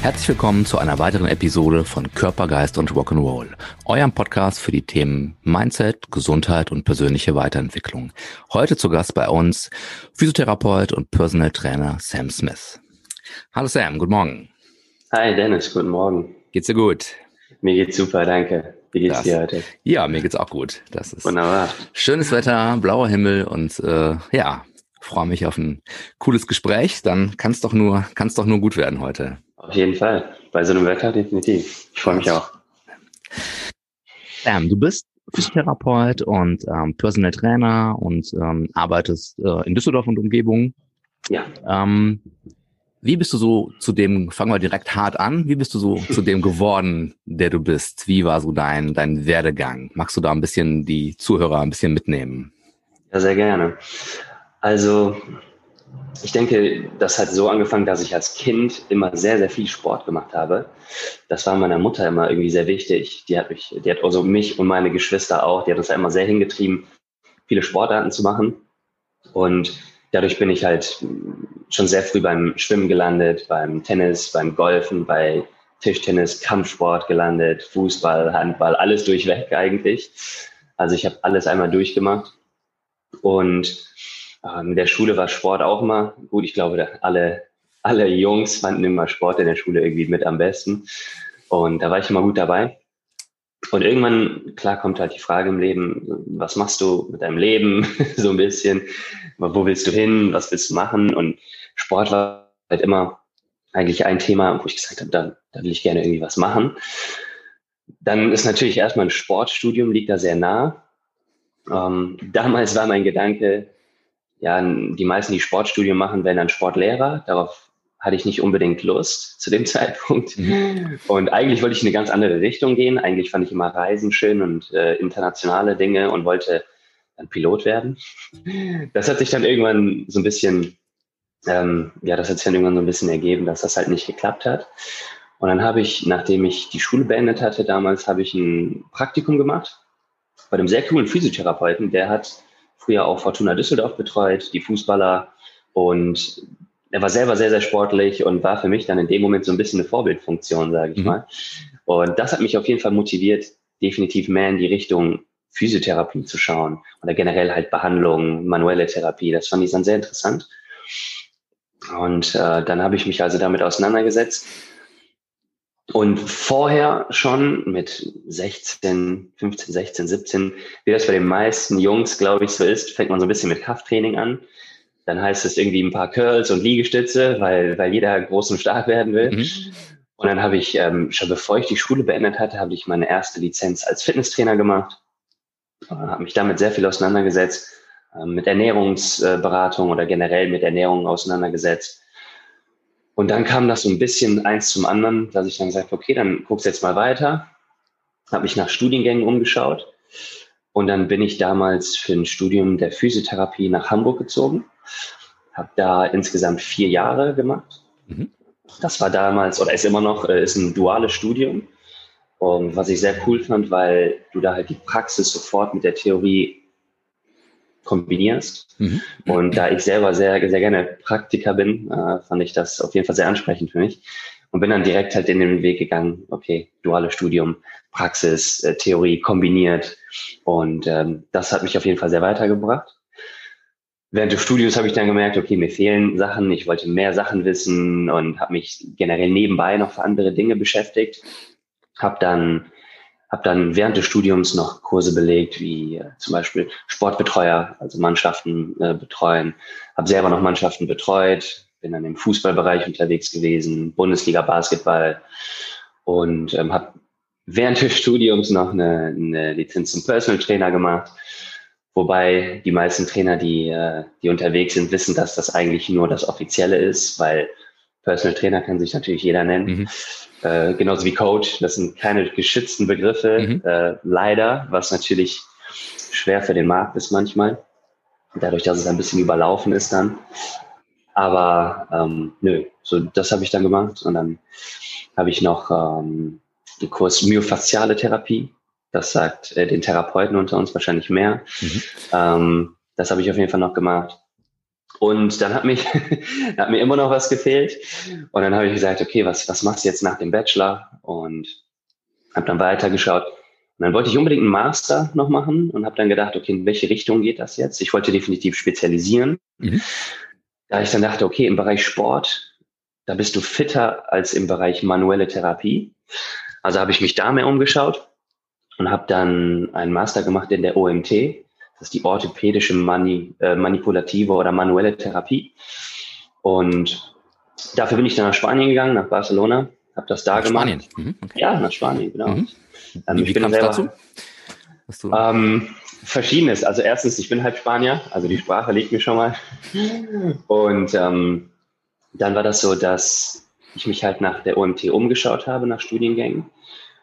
Herzlich willkommen zu einer weiteren Episode von Körpergeist und Rock'n'Roll, eurem Podcast für die Themen Mindset, Gesundheit und persönliche Weiterentwicklung. Heute zu Gast bei uns Physiotherapeut und Personal Trainer Sam Smith. Hallo Sam, guten Morgen. Hi Dennis, guten Morgen. Geht's dir gut? Mir geht's super, danke. Wie geht's das, dir heute? Ja, mir geht's auch gut. Das ist Wunderbar. Schönes Wetter, blauer Himmel und äh, ja, freue mich auf ein cooles Gespräch. Dann kann es doch nur, kann doch nur gut werden heute. Auf jeden Fall. Bei so einem Wetter definitiv. Ich freue mich auch. Ähm, du bist Physiotherapeut und ähm, Personal Trainer und ähm, arbeitest äh, in Düsseldorf und Umgebung. Ja. Ähm, wie bist du so zu dem, fangen wir direkt hart an, wie bist du so zu dem geworden, der du bist? Wie war so dein, dein Werdegang? Magst du da ein bisschen die Zuhörer ein bisschen mitnehmen? Ja, sehr gerne. Also ich denke, das hat so angefangen, dass ich als Kind immer sehr, sehr viel Sport gemacht habe. Das war meiner Mutter immer irgendwie sehr wichtig. Die hat mich, die hat also mich und meine Geschwister auch, die hat uns ja immer sehr hingetrieben, viele Sportarten zu machen. Und dadurch bin ich halt schon sehr früh beim Schwimmen gelandet, beim Tennis, beim Golfen, bei Tischtennis, Kampfsport gelandet, Fußball, Handball, alles durchweg eigentlich. Also ich habe alles einmal durchgemacht. Und ähm, in der Schule war Sport auch immer gut. Ich glaube, alle, alle Jungs fanden immer Sport in der Schule irgendwie mit am besten. Und da war ich immer gut dabei. Und irgendwann, klar, kommt halt die Frage im Leben, was machst du mit deinem Leben? so ein bisschen. Wo willst du hin? Was willst du machen? Und Sport war halt immer eigentlich ein Thema, wo ich gesagt habe, da, da will ich gerne irgendwie was machen. Dann ist natürlich erstmal ein Sportstudium, liegt da sehr nah. Ähm, damals war mein Gedanke, ja, die meisten, die Sportstudium machen, werden dann Sportlehrer. Darauf hatte ich nicht unbedingt Lust zu dem Zeitpunkt. Mhm. Und eigentlich wollte ich in eine ganz andere Richtung gehen. Eigentlich fand ich immer Reisen schön und äh, internationale Dinge und wollte dann Pilot werden. Das hat sich dann irgendwann so ein bisschen, ähm, ja, das hat sich dann irgendwann so ein bisschen ergeben, dass das halt nicht geklappt hat. Und dann habe ich, nachdem ich die Schule beendet hatte, damals habe ich ein Praktikum gemacht bei einem sehr coolen Physiotherapeuten, der hat früher auch Fortuna Düsseldorf betreut, die Fußballer. Und er war selber sehr, sehr sportlich und war für mich dann in dem Moment so ein bisschen eine Vorbildfunktion, sage ich mhm. mal. Und das hat mich auf jeden Fall motiviert, definitiv mehr in die Richtung Physiotherapie zu schauen oder generell halt Behandlung, manuelle Therapie. Das fand ich dann sehr interessant. Und äh, dann habe ich mich also damit auseinandergesetzt und vorher schon mit 16, 15, 16, 17, wie das bei den meisten Jungs, glaube ich, so ist, fängt man so ein bisschen mit Krafttraining an. Dann heißt es irgendwie ein paar Curls und Liegestütze, weil, weil jeder groß und stark werden will. Mhm. Und dann habe ich, ähm, schon bevor ich die Schule beendet hatte, habe ich meine erste Lizenz als Fitnesstrainer gemacht. Äh, habe mich damit sehr viel auseinandergesetzt, äh, mit Ernährungsberatung oder generell mit Ernährung auseinandergesetzt und dann kam das so ein bisschen eins zum anderen, dass ich dann gesagt okay, dann guckst jetzt mal weiter. Habe mich nach Studiengängen umgeschaut. Und dann bin ich damals für ein Studium der Physiotherapie nach Hamburg gezogen. Habe da insgesamt vier Jahre gemacht. Mhm. Das war damals oder ist immer noch äh, ist ein duales Studium. Und was ich sehr cool fand, weil du da halt die Praxis sofort mit der Theorie kombinierst. Mhm. Und da ich selber sehr, sehr gerne Praktiker bin, äh, fand ich das auf jeden Fall sehr ansprechend für mich und bin dann direkt halt in den Weg gegangen, okay, duales Studium, Praxis, äh, Theorie kombiniert und ähm, das hat mich auf jeden Fall sehr weitergebracht. Während des Studiums habe ich dann gemerkt, okay, mir fehlen Sachen, ich wollte mehr Sachen wissen und habe mich generell nebenbei noch für andere Dinge beschäftigt. Habe dann habe dann während des Studiums noch Kurse belegt, wie äh, zum Beispiel Sportbetreuer, also Mannschaften äh, betreuen. Habe selber noch Mannschaften betreut, bin dann im Fußballbereich unterwegs gewesen, Bundesliga Basketball und ähm, habe während des Studiums noch eine, eine Lizenz zum Personal Trainer gemacht. Wobei die meisten Trainer, die, äh, die unterwegs sind, wissen, dass das eigentlich nur das Offizielle ist, weil Personal Trainer kann sich natürlich jeder nennen. Mhm. Äh, genauso wie Coach. Das sind keine geschützten Begriffe, mhm. äh, leider, was natürlich schwer für den Markt ist manchmal. Dadurch, dass es ein bisschen überlaufen ist dann. Aber ähm, nö, so das habe ich dann gemacht. Und dann habe ich noch ähm, den Kurs Myofasziale Therapie. Das sagt äh, den Therapeuten unter uns wahrscheinlich mehr. Mhm. Ähm, das habe ich auf jeden Fall noch gemacht. Und dann hat mich, hat mir immer noch was gefehlt. Und dann habe ich gesagt, okay, was, was machst du jetzt nach dem Bachelor? Und habe dann weitergeschaut. Und dann wollte ich unbedingt einen Master noch machen und habe dann gedacht, okay, in welche Richtung geht das jetzt? Ich wollte definitiv spezialisieren. Mhm. Da ich dann dachte, okay, im Bereich Sport, da bist du fitter als im Bereich manuelle Therapie. Also habe ich mich da mehr umgeschaut und habe dann einen Master gemacht in der OMT. Das ist die orthopädische Mani äh, manipulative oder manuelle Therapie. Und dafür bin ich dann nach Spanien gegangen, nach Barcelona, habe das da nach gemacht. Spanien? Mhm, okay. Ja, nach Spanien, genau. Mhm. Ähm, Wie kam es dazu? Ähm, verschiedenes. Also erstens, ich bin halb Spanier, also die Sprache liegt mir schon mal. Und ähm, dann war das so, dass ich mich halt nach der OMT umgeschaut habe, nach Studiengängen.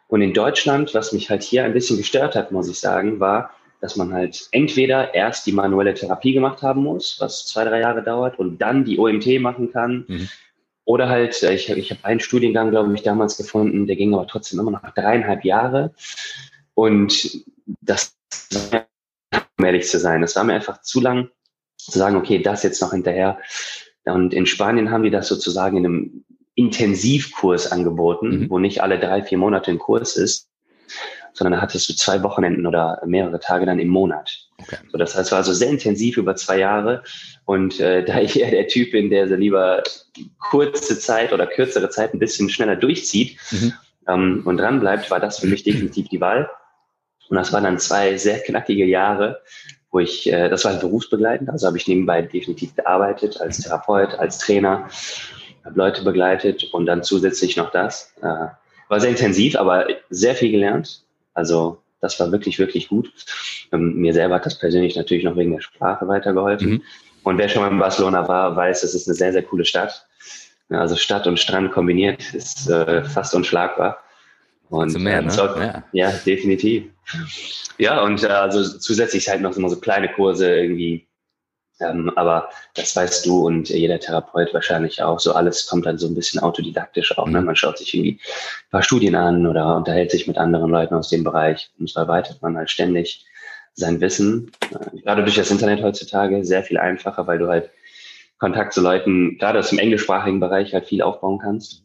Und in Deutschland, was mich halt hier ein bisschen gestört hat, muss ich sagen, war, dass man halt entweder erst die manuelle Therapie gemacht haben muss, was zwei, drei Jahre dauert, und dann die OMT machen kann. Mhm. Oder halt, äh, ich, ich habe einen Studiengang, glaube ich, damals gefunden, der ging aber trotzdem immer noch dreieinhalb Jahre. Und das, um ehrlich zu sein, das war mir einfach zu lang zu sagen, okay, das jetzt noch hinterher. Und in Spanien haben die das sozusagen in einem Intensivkurs angeboten, mhm. wo nicht alle drei, vier Monate ein Kurs ist, sondern da hattest du zwei Wochenenden oder mehrere Tage dann im Monat. Okay. So, das heißt, war also sehr intensiv über zwei Jahre. Und äh, da ich eher der Typ bin, der so lieber kurze Zeit oder kürzere Zeit ein bisschen schneller durchzieht mhm. ähm, und dran bleibt, war das für mich definitiv die Wahl. Und das waren dann zwei sehr knackige Jahre, wo ich, äh, das war berufsbegleitend, also habe ich nebenbei definitiv gearbeitet als Therapeut, als Trainer, habe Leute begleitet und dann zusätzlich noch das. Äh, war sehr intensiv, aber sehr viel gelernt. Also das war wirklich, wirklich gut. Ähm, mir selber hat das persönlich natürlich noch wegen der Sprache weitergeholfen. Mhm. Und wer schon mal in Barcelona war, weiß, es ist eine sehr, sehr coole Stadt. Also Stadt und Strand kombiniert ist äh, fast unschlagbar. Und also mehr, ne? so, ja. ja. definitiv. Ja, und äh, also zusätzlich halt noch immer so kleine Kurse irgendwie ähm, aber das weißt du und jeder Therapeut wahrscheinlich auch. So alles kommt dann so ein bisschen autodidaktisch auch. Ne? Mhm. Man schaut sich irgendwie ein paar Studien an oder unterhält sich mit anderen Leuten aus dem Bereich und so erweitert man halt ständig sein Wissen. Äh, gerade durch das Internet heutzutage sehr viel einfacher, weil du halt Kontakt zu Leuten, gerade aus dem englischsprachigen Bereich, halt viel aufbauen kannst.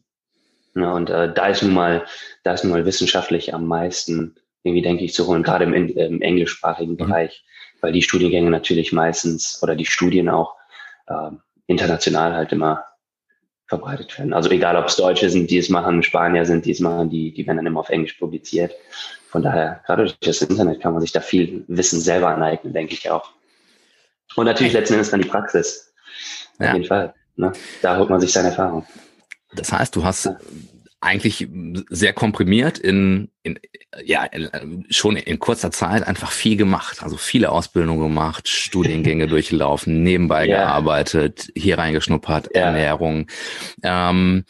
Ja, und äh, da ist nun mal, da ist nun mal wissenschaftlich am meisten irgendwie, denke ich, zu holen, gerade im, im englischsprachigen mhm. Bereich weil die Studiengänge natürlich meistens oder die Studien auch äh, international halt immer verbreitet werden. Also egal, ob es Deutsche sind, die es machen, Spanier sind, die es machen, die, die werden dann immer auf Englisch publiziert. Von daher, gerade durch das Internet kann man sich da viel Wissen selber aneignen, denke ich auch. Und natürlich letzten Endes dann die Praxis. Auf ja. jeden Fall. Ne? Da holt man sich seine Erfahrung. Das heißt, du hast eigentlich sehr komprimiert in, in ja in, schon in kurzer Zeit einfach viel gemacht, also viele Ausbildungen gemacht, Studiengänge durchlaufen, nebenbei ja. gearbeitet, hier reingeschnuppert, ja. Ernährung. Ähm,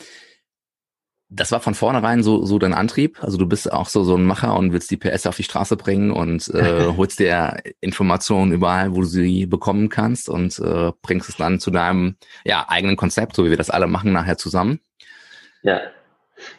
das war von vornherein so, so dein Antrieb. Also du bist auch so, so ein Macher und willst die PS auf die Straße bringen und äh, holst dir Informationen überall, wo du sie bekommen kannst und äh, bringst es dann zu deinem ja, eigenen Konzept, so wie wir das alle machen, nachher zusammen. Ja,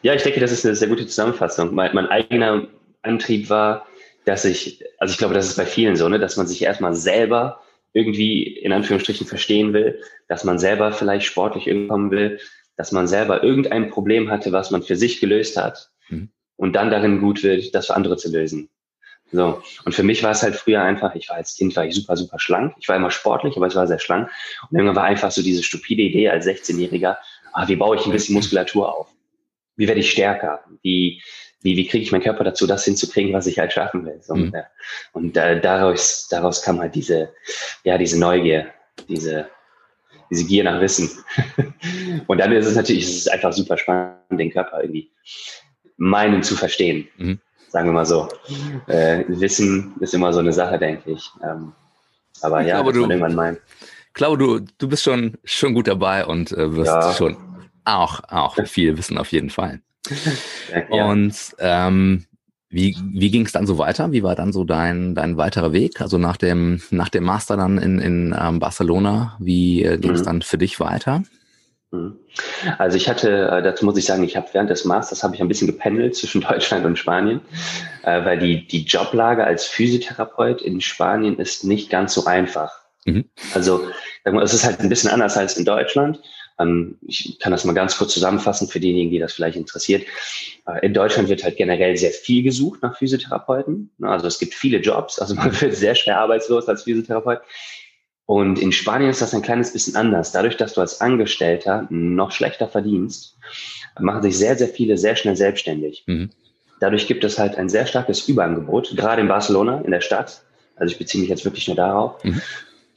ja, ich denke, das ist eine sehr gute Zusammenfassung. Mein, mein eigener Antrieb war, dass ich, also ich glaube, das ist bei vielen so, ne, dass man sich erstmal selber irgendwie in Anführungsstrichen verstehen will, dass man selber vielleicht sportlich irgendwann will, dass man selber irgendein Problem hatte, was man für sich gelöst hat mhm. und dann darin gut wird, das für andere zu lösen. So. Und für mich war es halt früher einfach, ich war als Kind, war ich super, super schlank. Ich war immer sportlich, aber ich war sehr schlank. Und irgendwann war einfach so diese stupide Idee als 16-Jähriger, ah, wie baue ich ein bisschen Muskulatur auf? Wie werde ich stärker? Wie, wie, wie kriege ich meinen Körper dazu, das hinzukriegen, was ich halt schaffen will? So, mhm. Und äh, daraus, daraus kam halt diese, ja, diese Neugier, diese, diese Gier nach Wissen. und dann ist es natürlich, es ist einfach super spannend, den Körper irgendwie meinen zu verstehen. Mhm. Sagen wir mal so. Äh, Wissen ist immer so eine Sache, denke ich. Ähm, aber ich ja, glaube, du, irgendwann meint. Ich glaube, du, du bist schon, schon gut dabei und äh, wirst ja. schon auch, auch viel Wissen auf jeden Fall. Ja. Und ähm, Wie, wie ging es dann so weiter? Wie war dann so dein, dein weiterer Weg? Also nach dem, nach dem Master dann in, in ähm, Barcelona, wie äh, ging es mhm. dann für dich weiter? Mhm. Also ich hatte, äh, dazu muss ich sagen, ich habe während des Masters habe ich ein bisschen gependelt zwischen Deutschland und Spanien, äh, weil die, die Joblage als Physiotherapeut in Spanien ist nicht ganz so einfach. Mhm. Also es ist halt ein bisschen anders als in Deutschland. Ähm, ich kann das mal ganz kurz zusammenfassen für diejenigen, die das vielleicht interessiert. Äh, in Deutschland wird halt generell sehr viel gesucht nach Physiotherapeuten. Also es gibt viele Jobs, also man wird sehr schwer arbeitslos als Physiotherapeut. Und in Spanien ist das ein kleines bisschen anders. Dadurch, dass du als Angestellter noch schlechter verdienst, machen sich sehr, sehr viele sehr schnell selbstständig. Mhm. Dadurch gibt es halt ein sehr starkes Überangebot, gerade in Barcelona, in der Stadt. Also ich beziehe mich jetzt wirklich nur darauf. Mhm.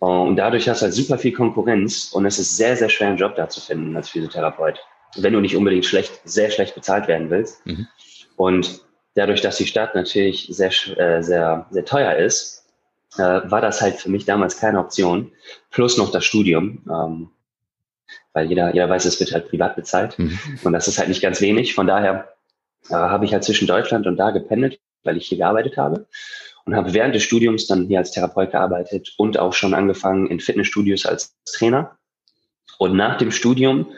Und dadurch hast du halt super viel Konkurrenz und es ist sehr, sehr schwer, einen Job da zu finden als Physiotherapeut, wenn du nicht unbedingt schlecht, sehr schlecht bezahlt werden willst. Mhm. Und dadurch, dass die Stadt natürlich sehr, äh, sehr, sehr teuer ist, äh, war das halt für mich damals keine Option. Plus noch das Studium, ähm, weil jeder, jeder weiß, es wird halt privat bezahlt mhm. und das ist halt nicht ganz wenig. Von daher äh, habe ich halt zwischen Deutschland und da gependelt, weil ich hier gearbeitet habe und habe während des Studiums dann hier als Therapeut gearbeitet und auch schon angefangen in Fitnessstudios als Trainer. Und nach dem Studium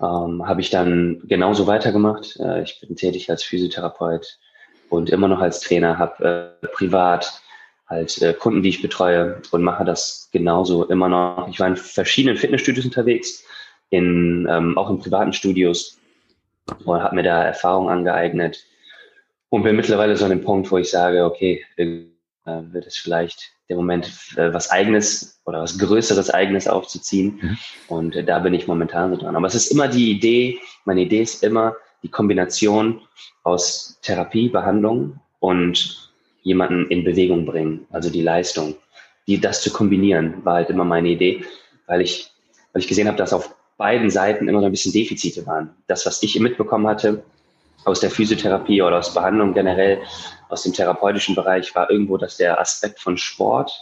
ähm, habe ich dann genauso weitergemacht. Äh, ich bin tätig als Physiotherapeut und immer noch als Trainer, habe äh, privat halt äh, Kunden, die ich betreue und mache das genauso immer noch. Ich war in verschiedenen Fitnessstudios unterwegs, in, ähm, auch in privaten Studios und habe mir da Erfahrung angeeignet und bin mittlerweile so an dem Punkt, wo ich sage, okay, äh, wird es vielleicht der Moment, äh, was Eigenes oder was Größeres Eigenes aufzuziehen. Mhm. Und äh, da bin ich momentan so dran. Aber es ist immer die Idee, meine Idee ist immer die Kombination aus Therapie, Behandlung und jemanden in Bewegung bringen, also die Leistung. Die, das zu kombinieren, war halt immer meine Idee, weil ich, weil ich gesehen habe, dass auf beiden Seiten immer so ein bisschen Defizite waren. Das, was ich mitbekommen hatte, aus der Physiotherapie oder aus Behandlung generell, aus dem therapeutischen Bereich, war irgendwo, dass der Aspekt von Sport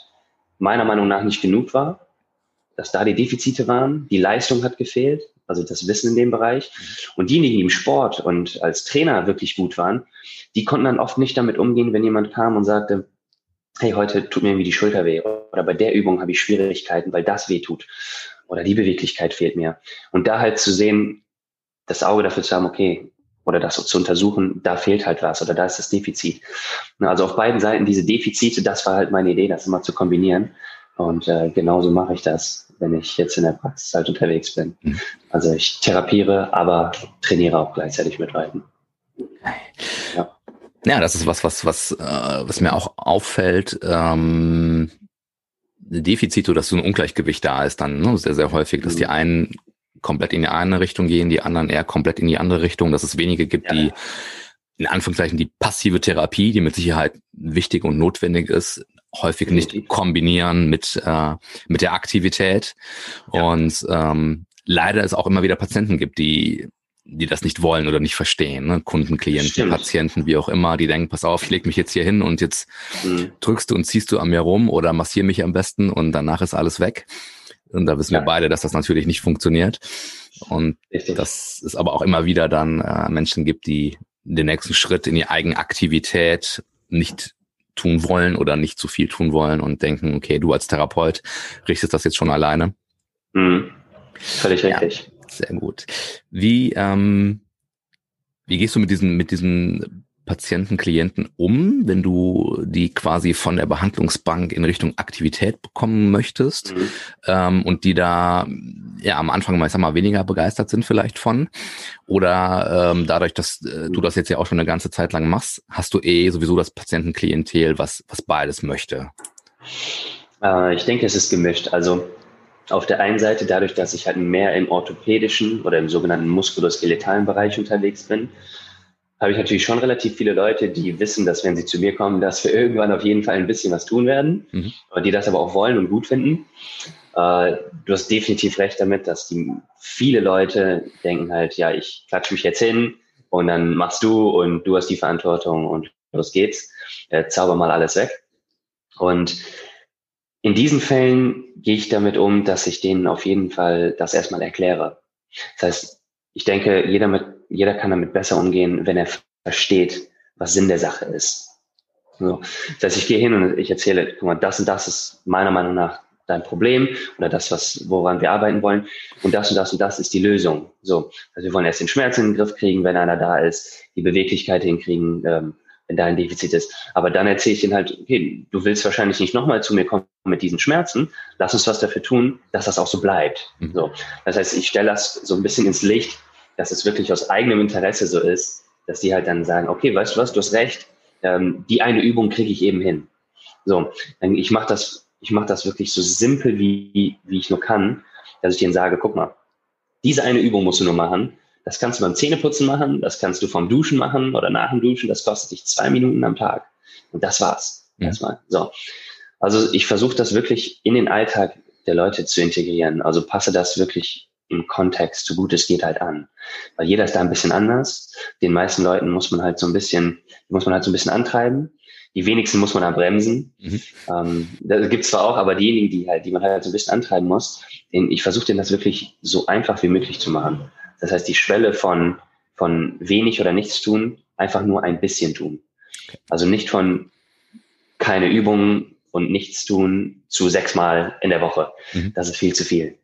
meiner Meinung nach nicht genug war, dass da die Defizite waren, die Leistung hat gefehlt, also das Wissen in dem Bereich. Und diejenigen, die im Sport und als Trainer wirklich gut waren, die konnten dann oft nicht damit umgehen, wenn jemand kam und sagte, hey, heute tut mir irgendwie die Schulter weh oder bei der Übung habe ich Schwierigkeiten, weil das weh tut oder die Beweglichkeit fehlt mir. Und da halt zu sehen, das Auge dafür zu haben, okay, oder das zu untersuchen, da fehlt halt was oder da ist das Defizit. Also auf beiden Seiten diese Defizite, das war halt meine Idee, das immer zu kombinieren. Und äh, genauso mache ich das, wenn ich jetzt in der Praxis halt unterwegs bin. Mhm. Also ich therapiere, aber trainiere auch gleichzeitig mit Reiten. Ja. ja, das ist was, was, was, äh, was mir auch auffällt. Ähm, Defizite, dass so ein Ungleichgewicht da ist, dann ne, sehr, sehr häufig, dass die mhm. einen komplett in die eine Richtung gehen, die anderen eher komplett in die andere Richtung, dass es wenige gibt, ja. die in Anführungszeichen die passive Therapie, die mit Sicherheit wichtig und notwendig ist, häufig nicht kombinieren mit, äh, mit der Aktivität. Ja. Und ähm, leider es auch immer wieder Patienten gibt, die die das nicht wollen oder nicht verstehen. Ne? Kunden, Klienten, Stimmt. Patienten, wie auch immer, die denken, pass auf, ich leg mich jetzt hier hin und jetzt mhm. drückst du und ziehst du an mir rum oder massier mich am besten und danach ist alles weg. Und da wissen ja. wir beide, dass das natürlich nicht funktioniert. Und Richtig. dass es aber auch immer wieder dann äh, Menschen gibt, die den nächsten Schritt in die Eigenaktivität nicht tun wollen oder nicht zu viel tun wollen und denken, okay, du als Therapeut richtest das jetzt schon alleine. Mhm. Völlig richtig. Ja, sehr gut. Wie, ähm, wie gehst du mit diesen, mit diesen Patienten, Klienten um, wenn du die quasi von der Behandlungsbank in Richtung Aktivität bekommen möchtest mhm. ähm, und die da ja am Anfang mal, ich sag mal weniger begeistert sind vielleicht von oder ähm, dadurch, dass äh, du das jetzt ja auch schon eine ganze Zeit lang machst, hast du eh sowieso das Patientenklientel, was was beides möchte. Äh, ich denke, es ist gemischt. Also auf der einen Seite dadurch, dass ich halt mehr im orthopädischen oder im sogenannten muskuloskeletalen Bereich unterwegs bin, habe ich natürlich schon relativ viele Leute, die wissen, dass wenn sie zu mir kommen, dass wir irgendwann auf jeden Fall ein bisschen was tun werden, mhm. die das aber auch wollen und gut finden. Äh, du hast definitiv recht damit, dass die viele Leute denken halt, ja, ich klatsche mich jetzt hin und dann machst du und du hast die Verantwortung und los geht's, äh, zauber mal alles weg. Und in diesen Fällen gehe ich damit um, dass ich denen auf jeden Fall das erstmal erkläre. Das heißt, ich denke, jeder, mit, jeder kann damit besser umgehen, wenn er versteht, was Sinn der Sache ist. So. Das heißt, ich gehe hin und ich erzähle, guck mal, das und das ist meiner Meinung nach dein Problem oder das, was, woran wir arbeiten wollen. Und das und das und das ist die Lösung. So. Also wir wollen erst den Schmerz in den Griff kriegen, wenn einer da ist, die Beweglichkeit hinkriegen, ähm, wenn da ein Defizit ist. Aber dann erzähle ich ihnen halt, okay, du willst wahrscheinlich nicht nochmal zu mir kommen mit diesen Schmerzen. Lass uns was dafür tun, dass das auch so bleibt. Mhm. So. Das heißt, ich stelle das so ein bisschen ins Licht, dass es wirklich aus eigenem Interesse so ist, dass die halt dann sagen, okay, weißt du was, du hast recht, ähm, die eine Übung kriege ich eben hin. So, ich mache das, ich mache das wirklich so simpel wie, wie ich nur kann, dass ich denen sage, guck mal, diese eine Übung musst du nur machen. Das kannst du beim Zähneputzen machen, das kannst du vom Duschen machen oder nach dem Duschen. Das kostet dich zwei Minuten am Tag. Und das war's. Ja. Erstmal. So. Also ich versuche das wirklich in den Alltag der Leute zu integrieren. Also passe das wirklich im Kontext, so gut es geht, halt an. Weil jeder ist da ein bisschen anders. Den meisten Leuten muss man halt so ein bisschen, muss man halt so ein bisschen antreiben. Die wenigsten muss man da bremsen. Mhm. Ähm, das gibt's zwar auch, aber diejenigen, die halt, die man halt so ein bisschen antreiben muss, den, ich versuche denen das wirklich so einfach wie möglich zu machen. Das heißt, die Schwelle von, von wenig oder nichts tun, einfach nur ein bisschen tun. Also nicht von keine Übungen und nichts tun zu sechsmal in der Woche. Mhm. Das ist viel zu viel.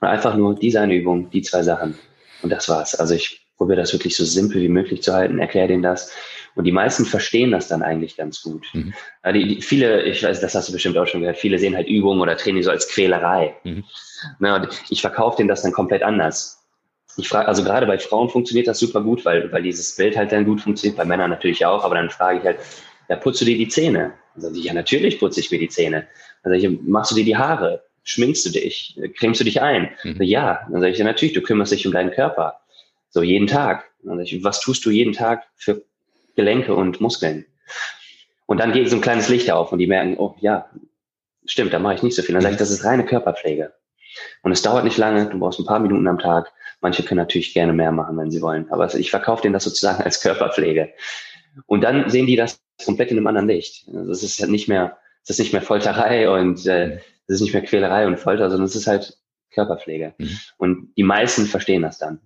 Einfach nur diese eine Übung, die zwei Sachen. Und das war's. Also ich probiere das wirklich so simpel wie möglich zu halten, erkläre denen das. Und die meisten verstehen das dann eigentlich ganz gut. Mhm. Die, die, viele, ich weiß, das hast du bestimmt auch schon gehört, viele sehen halt Übungen oder Training so als Quälerei. Mhm. Na, ich verkaufe denen das dann komplett anders. Ich frage, also gerade bei Frauen funktioniert das super gut, weil, weil dieses Bild halt dann gut funktioniert, bei Männern natürlich auch, aber dann frage ich halt, ja, putzt du dir die Zähne? Also, ja, natürlich putze ich mir die Zähne. Also, machst du dir die Haare? Schminkst du dich? Cremst du dich ein? Mhm. Ja, dann sage ich, ja natürlich, du kümmerst dich um deinen Körper. So jeden Tag. Dann ich, was tust du jeden Tag für Gelenke und Muskeln? Und dann geht so ein kleines Licht auf und die merken, oh ja, stimmt, da mache ich nicht so viel. Dann sage ich, mhm. das ist reine Körperpflege. Und es dauert nicht lange, du brauchst ein paar Minuten am Tag. Manche können natürlich gerne mehr machen, wenn sie wollen. Aber ich verkaufe denen das sozusagen als Körperpflege. Und dann sehen die das komplett in einem anderen Licht. Also es ist halt nicht mehr, es ist nicht mehr Folterei und äh, mhm. Das ist nicht mehr Quälerei und Folter, sondern es ist halt Körperpflege. Mhm. Und die meisten verstehen das dann.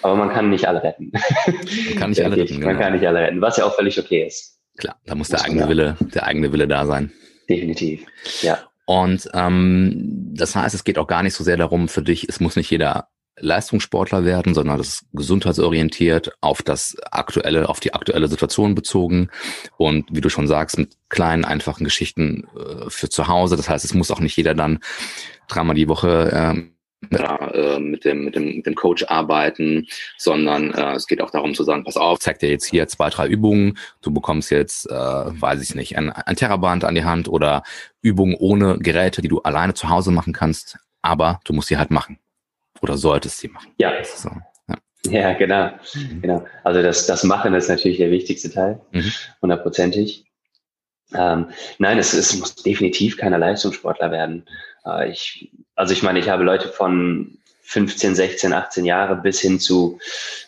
Aber man kann nicht alle retten. Man kann nicht alle retten. Genau. Man kann nicht alle retten, was ja auch völlig okay ist. Klar, da muss, muss der eigene Wille, der eigene Wille da sein. Definitiv, ja. Und ähm, das heißt, es geht auch gar nicht so sehr darum für dich, es muss nicht jeder Leistungssportler werden, sondern das ist gesundheitsorientiert, auf das aktuelle, auf die aktuelle Situation bezogen. Und wie du schon sagst, mit kleinen, einfachen Geschichten äh, für zu Hause. Das heißt, es muss auch nicht jeder dann dreimal die Woche ähm, äh, mit, dem, mit, dem, mit dem Coach arbeiten, sondern äh, es geht auch darum zu sagen, pass auf, zeig dir jetzt hier zwei, drei Übungen, du bekommst jetzt, äh, weiß ich nicht, ein, ein Terraband an die Hand oder Übungen ohne Geräte, die du alleine zu Hause machen kannst, aber du musst sie halt machen oder solltest sie machen. Ja. So, ja. ja. genau. Mhm. genau. Also das, das Machen ist natürlich der wichtigste Teil, mhm. hundertprozentig. Ähm, nein, es, es muss definitiv keiner Leistungssportler werden. Äh, ich, also ich meine, ich habe Leute von 15, 16, 18 Jahre bis hin zu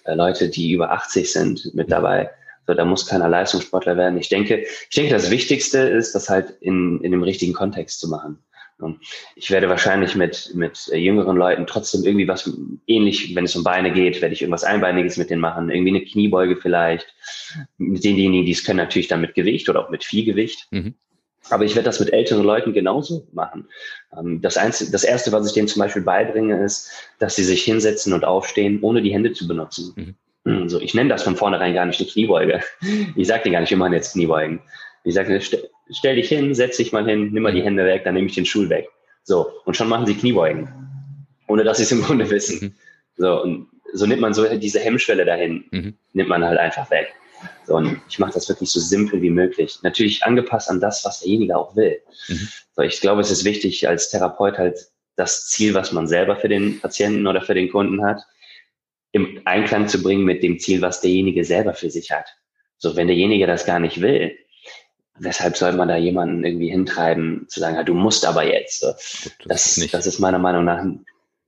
äh, Leute, die über 80 sind mit dabei. So, da muss keiner Leistungssportler werden. Ich denke, ich denke, das Wichtigste ist, das halt in, in dem richtigen Kontext zu machen. Ich werde wahrscheinlich mit, mit äh, jüngeren Leuten trotzdem irgendwie was ähnlich, wenn es um Beine geht, werde ich irgendwas Einbeiniges mit denen machen, irgendwie eine Kniebeuge vielleicht. Mit denjenigen, die es können, natürlich dann mit Gewicht oder auch mit viel Gewicht. Mhm. Aber ich werde das mit älteren Leuten genauso machen. Ähm, das, Einzige, das Erste, was ich denen zum Beispiel beibringe, ist, dass sie sich hinsetzen und aufstehen, ohne die Hände zu benutzen. Mhm. Hm, so, ich nenne das von vornherein gar nicht eine Kniebeuge. Ich sage dir gar nicht, wir machen jetzt Kniebeugen. Ich sage, stell dich hin, setz dich mal hin, nimm mal die Hände weg, dann nehme ich den Stuhl weg. So, und schon machen sie Kniebeugen, ohne dass sie es im Grunde wissen. Mhm. So, und so nimmt man so diese Hemmschwelle dahin, mhm. nimmt man halt einfach weg. So, und ich mache das wirklich so simpel wie möglich. Natürlich angepasst an das, was derjenige auch will. Mhm. So, ich glaube, es ist wichtig, als Therapeut halt das Ziel, was man selber für den Patienten oder für den Kunden hat, im Einklang zu bringen mit dem Ziel, was derjenige selber für sich hat. So, wenn derjenige das gar nicht will, weshalb soll man da jemanden irgendwie hintreiben, zu sagen, ja, du musst aber jetzt. Das, das, ist das, ist meiner Meinung nach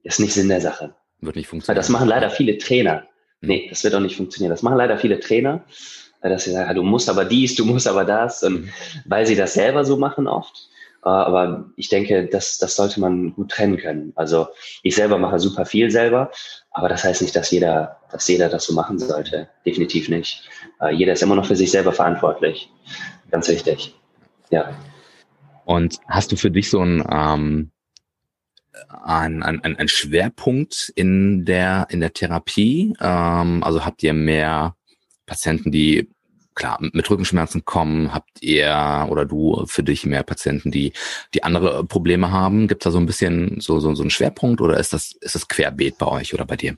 ist nicht Sinn der Sache. Wird nicht funktionieren. Das machen leider viele Trainer. Mhm. Nee, das wird auch nicht funktionieren. Das machen leider viele Trainer, dass sie sagen, ja, du musst aber dies, du musst aber das. Und mhm. weil sie das selber so machen oft Äh, aber ich denke, das, das sollte man gut trennen können. Also ich selber mache super viel selber, aber das heißt nicht, dass jeder, dass jeder das so machen sollte. Definitiv nicht. Äh, jeder ist immer noch für sich selber verantwortlich. Ganz wichtig. Ja. Und hast du für dich so ein, ähm, ein, ein, ein Schwerpunkt in der, in der Therapie? Ähm, also habt ihr mehr Patienten, die klar mit Rückenschmerzen kommen? Habt ihr oder du für dich mehr Patienten, die, die andere Probleme haben? Gibt es da so ein bisschen so, so, so einen Schwerpunkt oder ist das, ist das querbeet bei euch oder bei dir?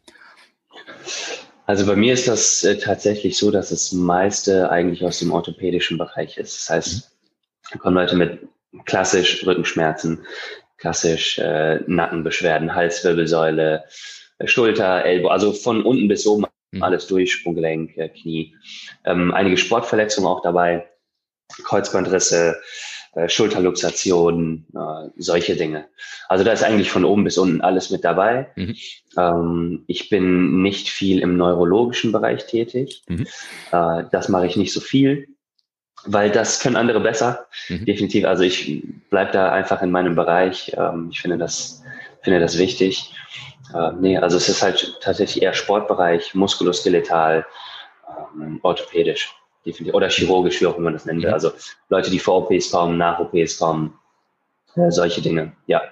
Also bei mir ist das äh, tatsächlich so, dass das meiste eigentlich aus dem orthopädischen Bereich ist. Das heißt, da kommen Leute mit klassisch Rückenschmerzen, klassisch äh, Nackenbeschwerden, Halswirbelsäule, äh, Schulter, Ellbogen, also von unten bis oben mhm. alles durch, Sprunggelenk, äh, Knie. Ähm, einige Sportverletzungen auch dabei, Kreuzbandrisse, äh, Schulterluxation, äh, solche Dinge. Also da ist eigentlich von oben bis unten alles mit dabei. Mhm. Ähm, ich bin nicht viel im neurologischen Bereich tätig. Mhm. Äh, das mache ich nicht so viel weil das können andere besser, mhm. definitiv. Also ich bleibe da einfach in meinem Bereich. Ähm, ich finde das, finde das wichtig. Äh, nee, also es ist halt tatsächlich eher Sportbereich, muskuloskeletal, ähm, orthopädisch, definitiv. Oder chirurgisch, wie auch immer man das nennt. Mhm. Also Leute, die vor OPs kommen, nach OPs kommen, äh, solche Dinge. Ja,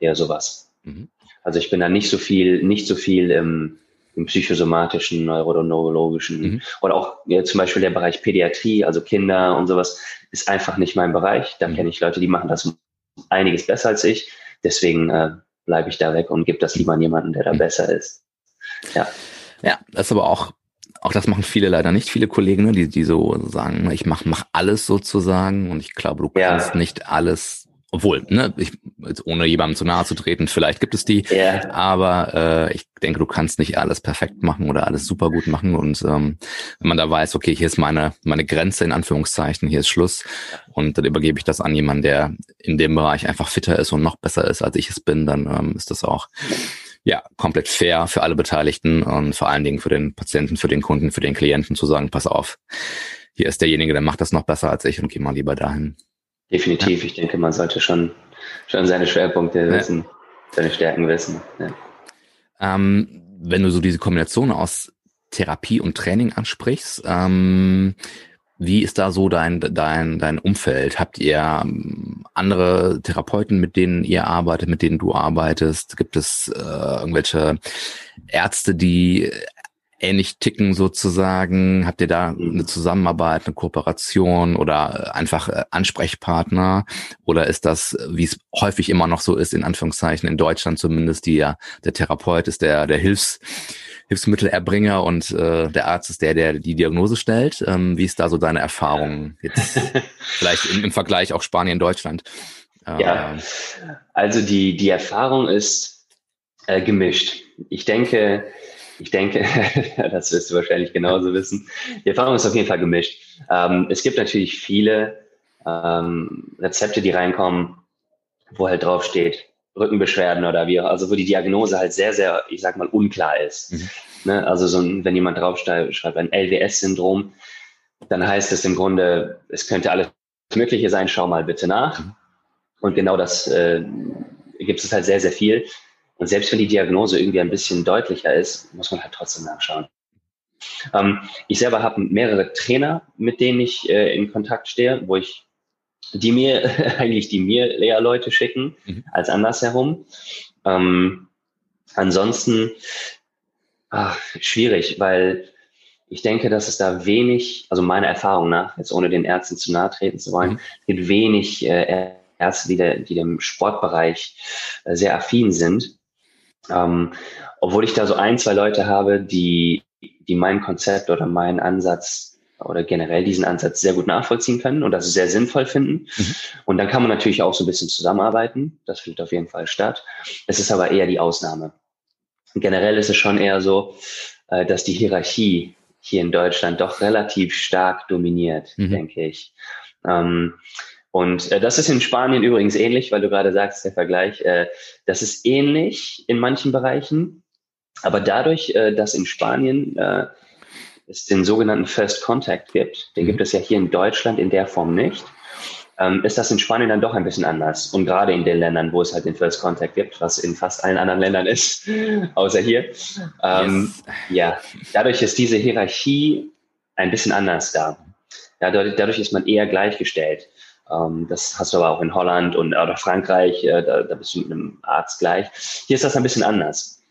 eher sowas. Mhm. Also ich bin da nicht so viel, nicht so viel im im psychosomatischen, neurologischen mhm. oder auch ja, zum Beispiel der Bereich Pädiatrie, also Kinder und sowas, ist einfach nicht mein Bereich. Da mhm. kenne ich Leute, die machen das einiges besser als ich. Deswegen äh, bleibe ich da weg und gebe das lieber an jemanden, der da mhm. besser ist. Ja. Ja, das ist aber auch auch das machen viele leider nicht, viele Kollegen, ne, die, die so sagen, ich mach, mach alles sozusagen und ich glaube, du kannst ja. nicht alles obwohl, ne, ich, jetzt ohne jemandem zu nahe zu treten, vielleicht gibt es die, yeah. aber äh, ich denke, du kannst nicht alles perfekt machen oder alles super gut machen. Und ähm, wenn man da weiß, okay, hier ist meine, meine Grenze in Anführungszeichen, hier ist Schluss, und dann übergebe ich das an jemanden, der in dem Bereich einfach fitter ist und noch besser ist, als ich es bin, dann ähm, ist das auch ja komplett fair für alle Beteiligten und vor allen Dingen für den Patienten, für den Kunden, für den Klienten zu sagen, pass auf, hier ist derjenige, der macht das noch besser als ich und geh mal lieber dahin. Definitiv. Ja. Ich denke, man sollte schon, schon seine Schwerpunkte ja. wissen, seine Stärken wissen. Ja. Ähm, wenn du so diese Kombination aus Therapie und Training ansprichst, ähm, wie ist da so dein, dein, dein Umfeld? Habt ihr ähm, andere Therapeuten, mit denen ihr arbeitet, mit denen du arbeitest? Gibt es äh, irgendwelche Ärzte, die ähnlich ticken sozusagen? Habt ihr da eine Zusammenarbeit, eine Kooperation oder einfach äh, Ansprechpartner? Oder ist das, wie es häufig immer noch so ist, in Anführungszeichen, in Deutschland zumindest, die ja, der Therapeut ist der, der Hilfs, Hilfsmittelerbringer und äh, der Arzt ist der, der die Diagnose stellt. Ähm, wie ist da so deine Erfahrung jetzt vielleicht im, im Vergleich auch Spanien, Deutschland? Ja, also die, die Erfahrung ist äh, gemischt. Ich denke, ich denke, das wirst du wahrscheinlich genauso wissen. Die Erfahrung ist auf jeden Fall gemischt. Ähm, es gibt natürlich viele ähm, Rezepte, die reinkommen, wo halt drauf steht, Rückenbeschwerden oder wie, also wo die Diagnose halt sehr, sehr, ich sag mal, unklar ist. Mhm. Ne? Also so ein, wenn jemand draufschreibt, ein LWS-Syndrom, dann heißt es im Grunde, es könnte alles Mögliche sein, schau mal bitte nach. Mhm. Und genau das äh, gibt es halt sehr, sehr viel. Und selbst wenn die Diagnose irgendwie ein bisschen deutlicher ist, muss man halt trotzdem nachschauen. Ähm, ich selber habe mehrere Trainer, mit denen ich äh, in Kontakt stehe, wo ich die mir eigentlich die mir Lehrleute schicken, mhm. als andersherum. Ähm, ansonsten ach, schwierig, weil ich denke, dass es da wenig, also meiner Erfahrung nach, jetzt ohne den Ärzten zu nahe treten zu wollen, mhm. gibt wenig äh, Ärzte, die, der, die dem Sportbereich äh, sehr affin sind. Ähm, obwohl ich da so ein, zwei Leute habe, die, die mein Konzept oder meinen Ansatz oder generell diesen Ansatz sehr gut nachvollziehen können und das sehr sinnvoll finden. Mhm. Und dann kann man natürlich auch so ein bisschen zusammenarbeiten. Das findet auf jeden Fall statt. Es ist aber eher die Ausnahme. generell ist es schon eher so, äh, dass die Hierarchie hier in Deutschland doch relativ stark dominiert, mhm. denke ich. Ähm, und äh, das ist in Spanien übrigens ähnlich, weil du gerade sagst, der Vergleich, äh, das ist ähnlich in manchen Bereichen, aber dadurch, dass in Spanien es den sogenannten First Contact gibt, den mhm. gibt es ja hier in Deutschland in der Form nicht, ähm, ist das in Spanien dann doch ein bisschen anders. Und gerade in den Ländern, wo es halt den First Contact gibt, was in fast allen anderen Ländern ist, außer hier. Ähm, yes. Ja, dadurch ist diese Hierarchie ein bisschen anders da. Ja, dadurch, dadurch ist man eher gleichgestellt. Ähm, das hast du aber auch in Holland und oder Frankreich, äh, da, da bist du mit einem Arzt gleich. Hier ist das ein bisschen anders.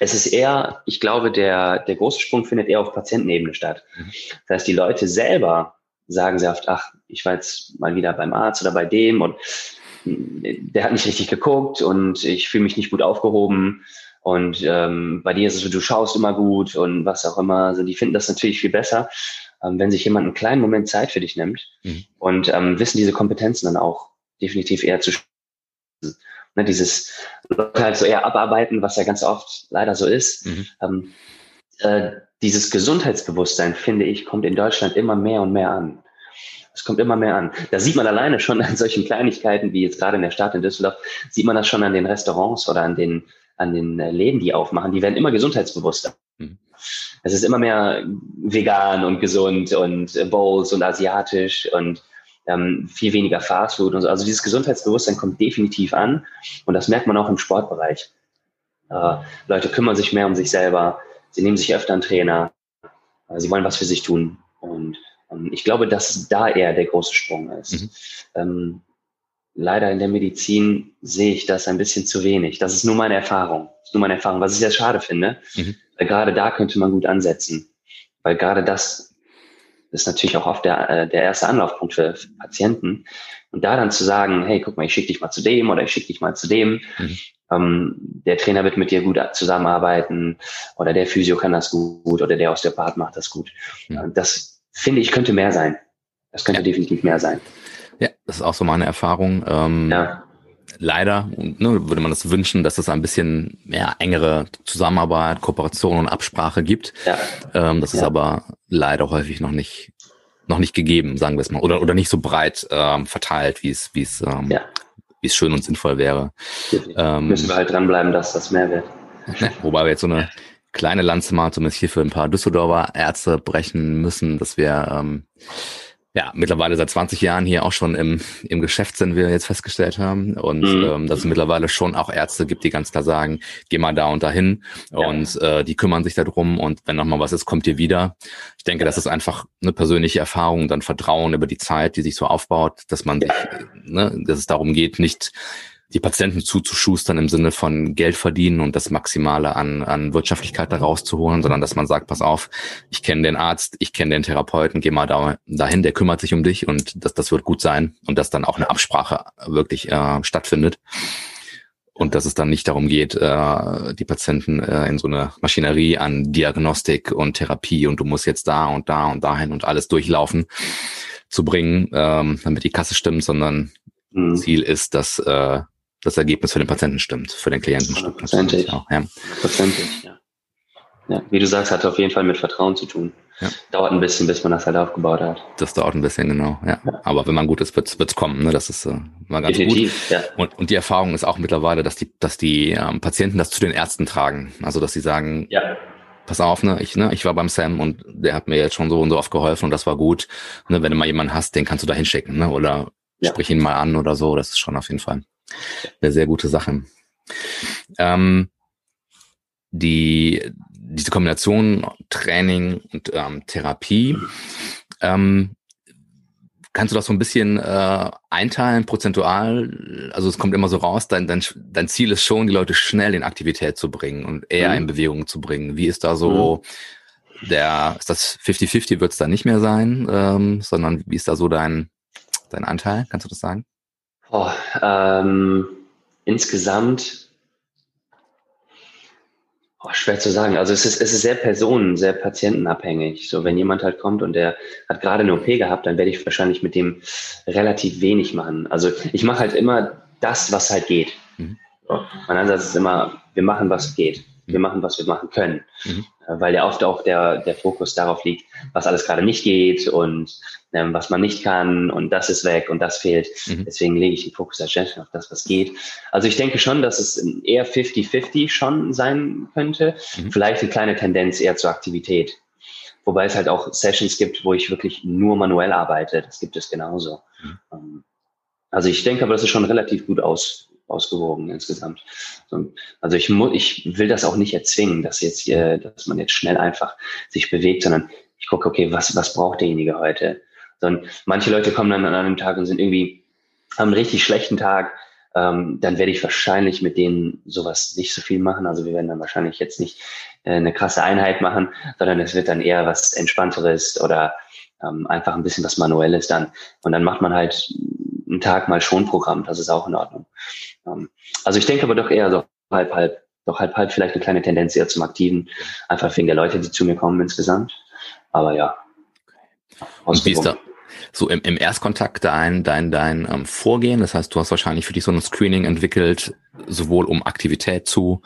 Es ist eher, ich glaube, der, der große Sprung findet eher auf Patientenebene statt. Mhm. Das heißt, die Leute selber sagen sehr oft, ach, ich war jetzt mal wieder beim Arzt oder bei dem und der hat nicht richtig geguckt und ich fühle mich nicht gut aufgehoben. Und ähm, bei dir ist es so, du schaust immer gut und was auch immer. Also die finden das natürlich viel besser, ähm, wenn sich jemand einen kleinen Moment Zeit für dich nimmt mhm. und ähm, wissen diese Kompetenzen dann auch definitiv eher zu. Ne, dieses Leute halt so eher abarbeiten, was ja ganz oft leider so ist. Mhm. Ähm, äh, dieses Gesundheitsbewusstsein, finde ich, kommt in Deutschland immer mehr und mehr an. Es kommt immer mehr an. Da sieht man alleine schon an solchen Kleinigkeiten, wie jetzt gerade in der Stadt in Düsseldorf, sieht man das schon an den Restaurants oder an den, an den äh, Läden, die aufmachen. Die werden immer gesundheitsbewusster. Mhm. Es ist immer mehr vegan und gesund und äh, Bowls und asiatisch und ähm, viel weniger Fastfood und so. Also dieses Gesundheitsbewusstsein kommt definitiv an und das merkt man auch im Sportbereich. Äh, Leute kümmern sich mehr um sich selber, sie nehmen sich öfter einen Trainer, äh, sie wollen was für sich tun und ähm, ich glaube, dass da eher der große Sprung ist. Mhm. Ähm, leider in der Medizin sehe ich das ein bisschen zu wenig. Das ist nur meine Erfahrung. Das ist nur meine Erfahrung, was ich sehr schade finde. Mhm. Weil gerade da könnte man gut ansetzen. Weil gerade das ist natürlich auch oft der, äh, der erste Anlaufpunkt für Patienten. Und da dann zu sagen, hey, guck mal, ich schicke dich mal zu dem oder ich schicke dich mal zu dem. Mhm. Ähm, der Trainer wird mit dir gut zusammenarbeiten oder der Physio kann das gut oder der Osteopath macht das gut. Mhm. Das finde ich, könnte mehr sein. Das könnte ja. definitiv mehr sein. Ja, das ist auch so meine Erfahrung. Ähm, ja. Leider ne, würde man das wünschen, dass es ein bisschen mehr engere Zusammenarbeit, Kooperation und Absprache gibt. Ja. Ähm, das ja. ist aber leider häufig noch nicht noch nicht gegeben, sagen wir es mal, oder oder nicht so breit ähm, verteilt, wie es wie es ähm, ja. wie es schön und sinnvoll wäre. Ähm, Müssen wir halt dranbleiben, dass das mehr wird. Wobei wir jetzt so eine kleine Lanze mal zumindest hier für ein paar Düsseldorfer Ärzte brechen müssen, dass wir ähm, ja mittlerweile seit 20 Jahren hier auch schon im, im Geschäft sind, wir jetzt festgestellt haben. Und mhm. ähm, dass es mittlerweile schon auch Ärzte gibt, die ganz klar sagen, geh mal da und dahin. Ja. Und äh, die kümmern sich darum und wenn nochmal was ist, kommt ihr wieder. Ich denke, das ist einfach eine persönliche Erfahrung, dann Vertrauen über die Zeit, die sich so aufbaut, dass man sich, ne, dass es darum geht, nicht die Patienten zuzuschustern im Sinne von Geld verdienen und das Maximale an, an Wirtschaftlichkeit da rauszuholen, sondern dass man sagt, pass auf, ich kenne den Arzt, ich kenne den Therapeuten, geh mal da, dahin, der kümmert sich um dich und das, das wird gut sein und dass dann auch eine Absprache wirklich äh, stattfindet. Und dass es dann nicht darum geht, äh, die Patienten äh, in so eine Maschinerie an Diagnostik und Therapie und du musst jetzt da und da und dahin und alles durchlaufen zu bringen, ähm, damit die Kasse stimmt, sondern mhm. Ziel ist, dass äh, das Ergebnis für den Patienten stimmt, für den Klienten stimmt. Prozentig. Auch, ja. Prozentig, ja. ja. Wie du sagst, hat auf jeden Fall mit Vertrauen zu tun. Ja. Dauert ein bisschen, bis man das halt aufgebaut hat. Das dauert ein bisschen, genau. Ja. ja. Aber wenn man gut ist, wird's wird's kommen. Ne? Das ist äh, mal ganz Definitiv, gut. Ja. Und, und die Erfahrung ist auch mittlerweile, dass die, dass die ähm, Patienten das zu den Ärzten tragen. Also dass sie sagen, ja. pass auf, ne, ich, ne, ich war beim Sam und der hat mir jetzt schon so und so oft geholfen und das war gut. Ne, wenn du mal jemanden hast, den kannst du da hinschicken, ne? Oder ja. sprich ihn mal an oder so. Das ist schon auf jeden Fall eine sehr gute Sache. Ähm, die, diese Kombination Training und ähm, Therapie, ähm, kannst du das so ein bisschen äh, einteilen, prozentual? Also es kommt immer so raus, dein, dein, dein Ziel ist schon, die Leute schnell in Aktivität zu bringen und eher mhm. in Bewegung zu bringen. Wie ist da so mhm. der, ist das 50-50 wird es da nicht mehr sein, ähm, sondern wie ist da so dein, dein Anteil? Kannst du das sagen? Oh, ähm, insgesamt oh, schwer zu sagen. Also es ist, es ist sehr personen-, sehr patientenabhängig. So, wenn jemand halt kommt und der hat gerade eine OP gehabt, dann werde ich wahrscheinlich mit dem relativ wenig machen. Also ich mache halt immer das, was halt geht. Mhm. Mein Ansatz ist immer, wir machen, was geht. Wir machen, was wir machen können. Mhm. Äh, weil ja oft auch der, der Fokus darauf liegt, was alles gerade nicht geht und ähm, was man nicht kann und das ist weg und das fehlt. Mhm. Deswegen lege ich den Fokus erst auf das, was geht. Also ich denke schon, dass es eher 50-50 schon sein könnte. Mhm. Vielleicht eine kleine Tendenz eher zur Aktivität. Wobei es halt auch Sessions gibt, wo ich wirklich nur manuell arbeite. Das gibt es genauso. Mhm. Ähm, Also ich denke aber, das ist schon relativ gut aus, ausgewogen insgesamt. Also ich ich will das auch nicht erzwingen, dass jetzt hier, dass man jetzt schnell einfach sich bewegt, sondern ich gucke, okay, was, was braucht derjenige heute? Sondern manche Leute kommen dann an einem Tag und sind irgendwie, haben einen richtig schlechten Tag, ähm, dann werde ich wahrscheinlich mit denen sowas nicht so viel machen. Also wir werden dann wahrscheinlich jetzt nicht äh, eine krasse Einheit machen, sondern es wird dann eher was Entspannteres oder ähm, einfach ein bisschen was Manuelles dann. Und dann macht man halt einen Tag mal schon Programm, das ist auch in Ordnung. Ähm, also ich denke aber doch eher so halb, halb, doch halb, halb vielleicht eine kleine Tendenz eher zum Aktiven, einfach wegen der Leute, die zu mir kommen insgesamt. Aber ja. Und wie ist da, so im, im Erstkontakt dein, dein, dein ähm, Vorgehen? Das heißt, du hast wahrscheinlich für dich so ein Screening entwickelt, sowohl um Aktivität zu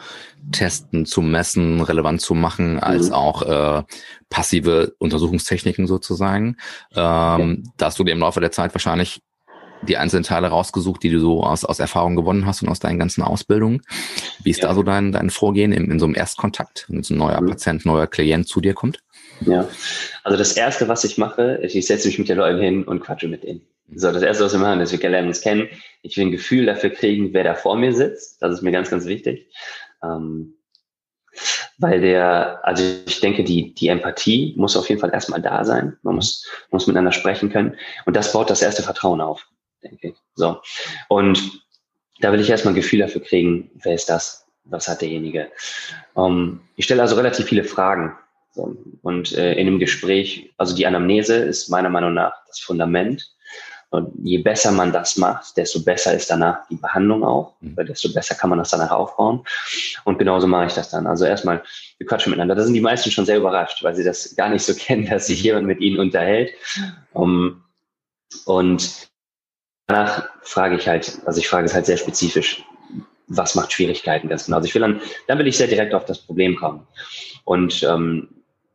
testen, zu messen, relevant zu machen, als mhm. auch äh, passive Untersuchungstechniken sozusagen. Ähm, ja. Da hast du dir im Laufe der Zeit wahrscheinlich die einzelnen Teile rausgesucht, die du so aus, aus Erfahrung gewonnen hast und aus deinen ganzen Ausbildungen. Wie ist ja. da so dein, dein Vorgehen in, in so einem Erstkontakt, wenn jetzt ein neuer mhm. Patient, neuer Klient zu dir kommt? Ja, also das Erste, was ich mache, ist, ich setze mich mit den Leuten hin und quatsche mit denen. So, das Erste, was wir machen, ist, wir lernen uns kennen. Ich will ein Gefühl dafür kriegen, wer da vor mir sitzt. Das ist mir ganz, ganz wichtig. Ähm, weil der, also ich denke, die, die Empathie muss auf jeden Fall erstmal da sein. Man muss, muss miteinander sprechen können. Und das baut das erste Vertrauen auf, denke ich. So. Und da will ich erstmal ein Gefühl dafür kriegen, wer ist das? Was hat derjenige? Ähm, ich stelle also relativ viele Fragen so, und äh, in einem Gespräch, also die Anamnese ist meiner Meinung nach das Fundament. Und je besser man das macht, desto besser ist danach die Behandlung auch, mhm. weil desto besser kann man das danach aufbauen. Und genauso mache ich das dann. Also erstmal, wir quatschen miteinander. Da sind die meisten schon sehr überrascht, weil sie das gar nicht so kennen, dass sich jemand mit ihnen unterhält. Um, und danach frage ich halt, also ich frage es halt sehr spezifisch, was macht Schwierigkeiten ganz genau. Also ich will dann, dann will ich sehr direkt auf das Problem kommen. Und ähm,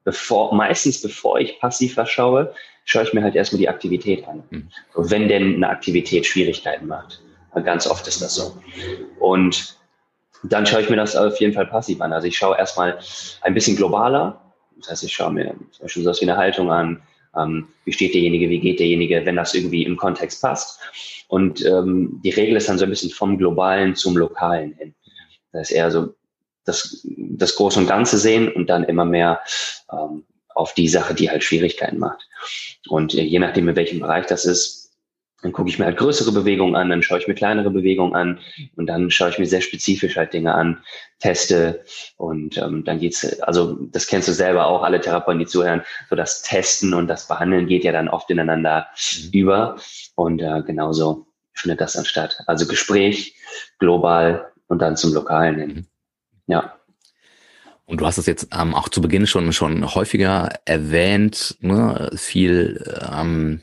bevor, meistens bevor ich passiv was schaue, schaue ich mir halt erstmal die Aktivität an. Mhm. Wenn denn eine Aktivität Schwierigkeiten macht. Ganz oft ist das so. Und dann schaue ich mir das auf jeden Fall passiv an. Also ich schaue erstmal ein bisschen globaler. Das heißt, ich schaue mir zum Beispiel sowas wie eine Haltung an. Ähm, wie steht derjenige, wie geht derjenige, wenn das irgendwie im Kontext passt. Und ähm, die Regel ist dann so ein bisschen vom Globalen zum Lokalen hin. Das ist eher so, das, das Große und Ganze sehen und dann immer mehr ähm, auf die Sache, die halt Schwierigkeiten macht. Und äh, je nachdem, in welchem Bereich das ist, dann gucke ich mir halt größere Bewegungen an, dann schaue ich mir kleinere Bewegungen an und dann schaue ich mir sehr spezifisch halt Dinge an, teste und ähm, dann geht's, also das kennst du selber auch, alle Therapeuten, die zuhören, so das Testen und das Behandeln geht ja dann oft ineinander mhm. über und äh, genauso findet das dann statt. Also Gespräch global und dann zum Lokalen hin. Mhm. Ja. Und du hast es jetzt ähm, auch zu Beginn schon schon häufiger erwähnt, ne? viel ähm,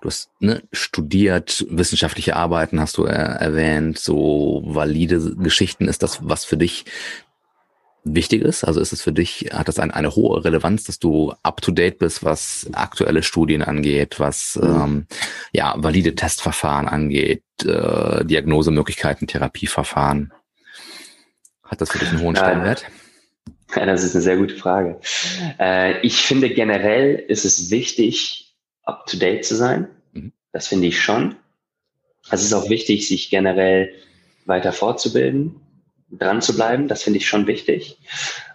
du hast ne, studiert, wissenschaftliche Arbeiten hast du äh, erwähnt, so valide Geschichten. Ist das was für dich wichtig ist? Also ist es für dich, hat das ein, eine hohe Relevanz, dass du up to date bist, was aktuelle Studien angeht, was mhm. ähm, ja valide Testverfahren angeht, äh, Diagnosemöglichkeiten, Therapieverfahren? Hat das für dich einen hohen Stellenwert? Ja, das ist eine sehr gute Frage. Äh, ich finde generell ist es wichtig, up to date zu sein. Mhm. Das finde ich schon. Es ist auch wichtig, sich generell weiter fortzubilden, dran zu bleiben. Das finde ich schon wichtig.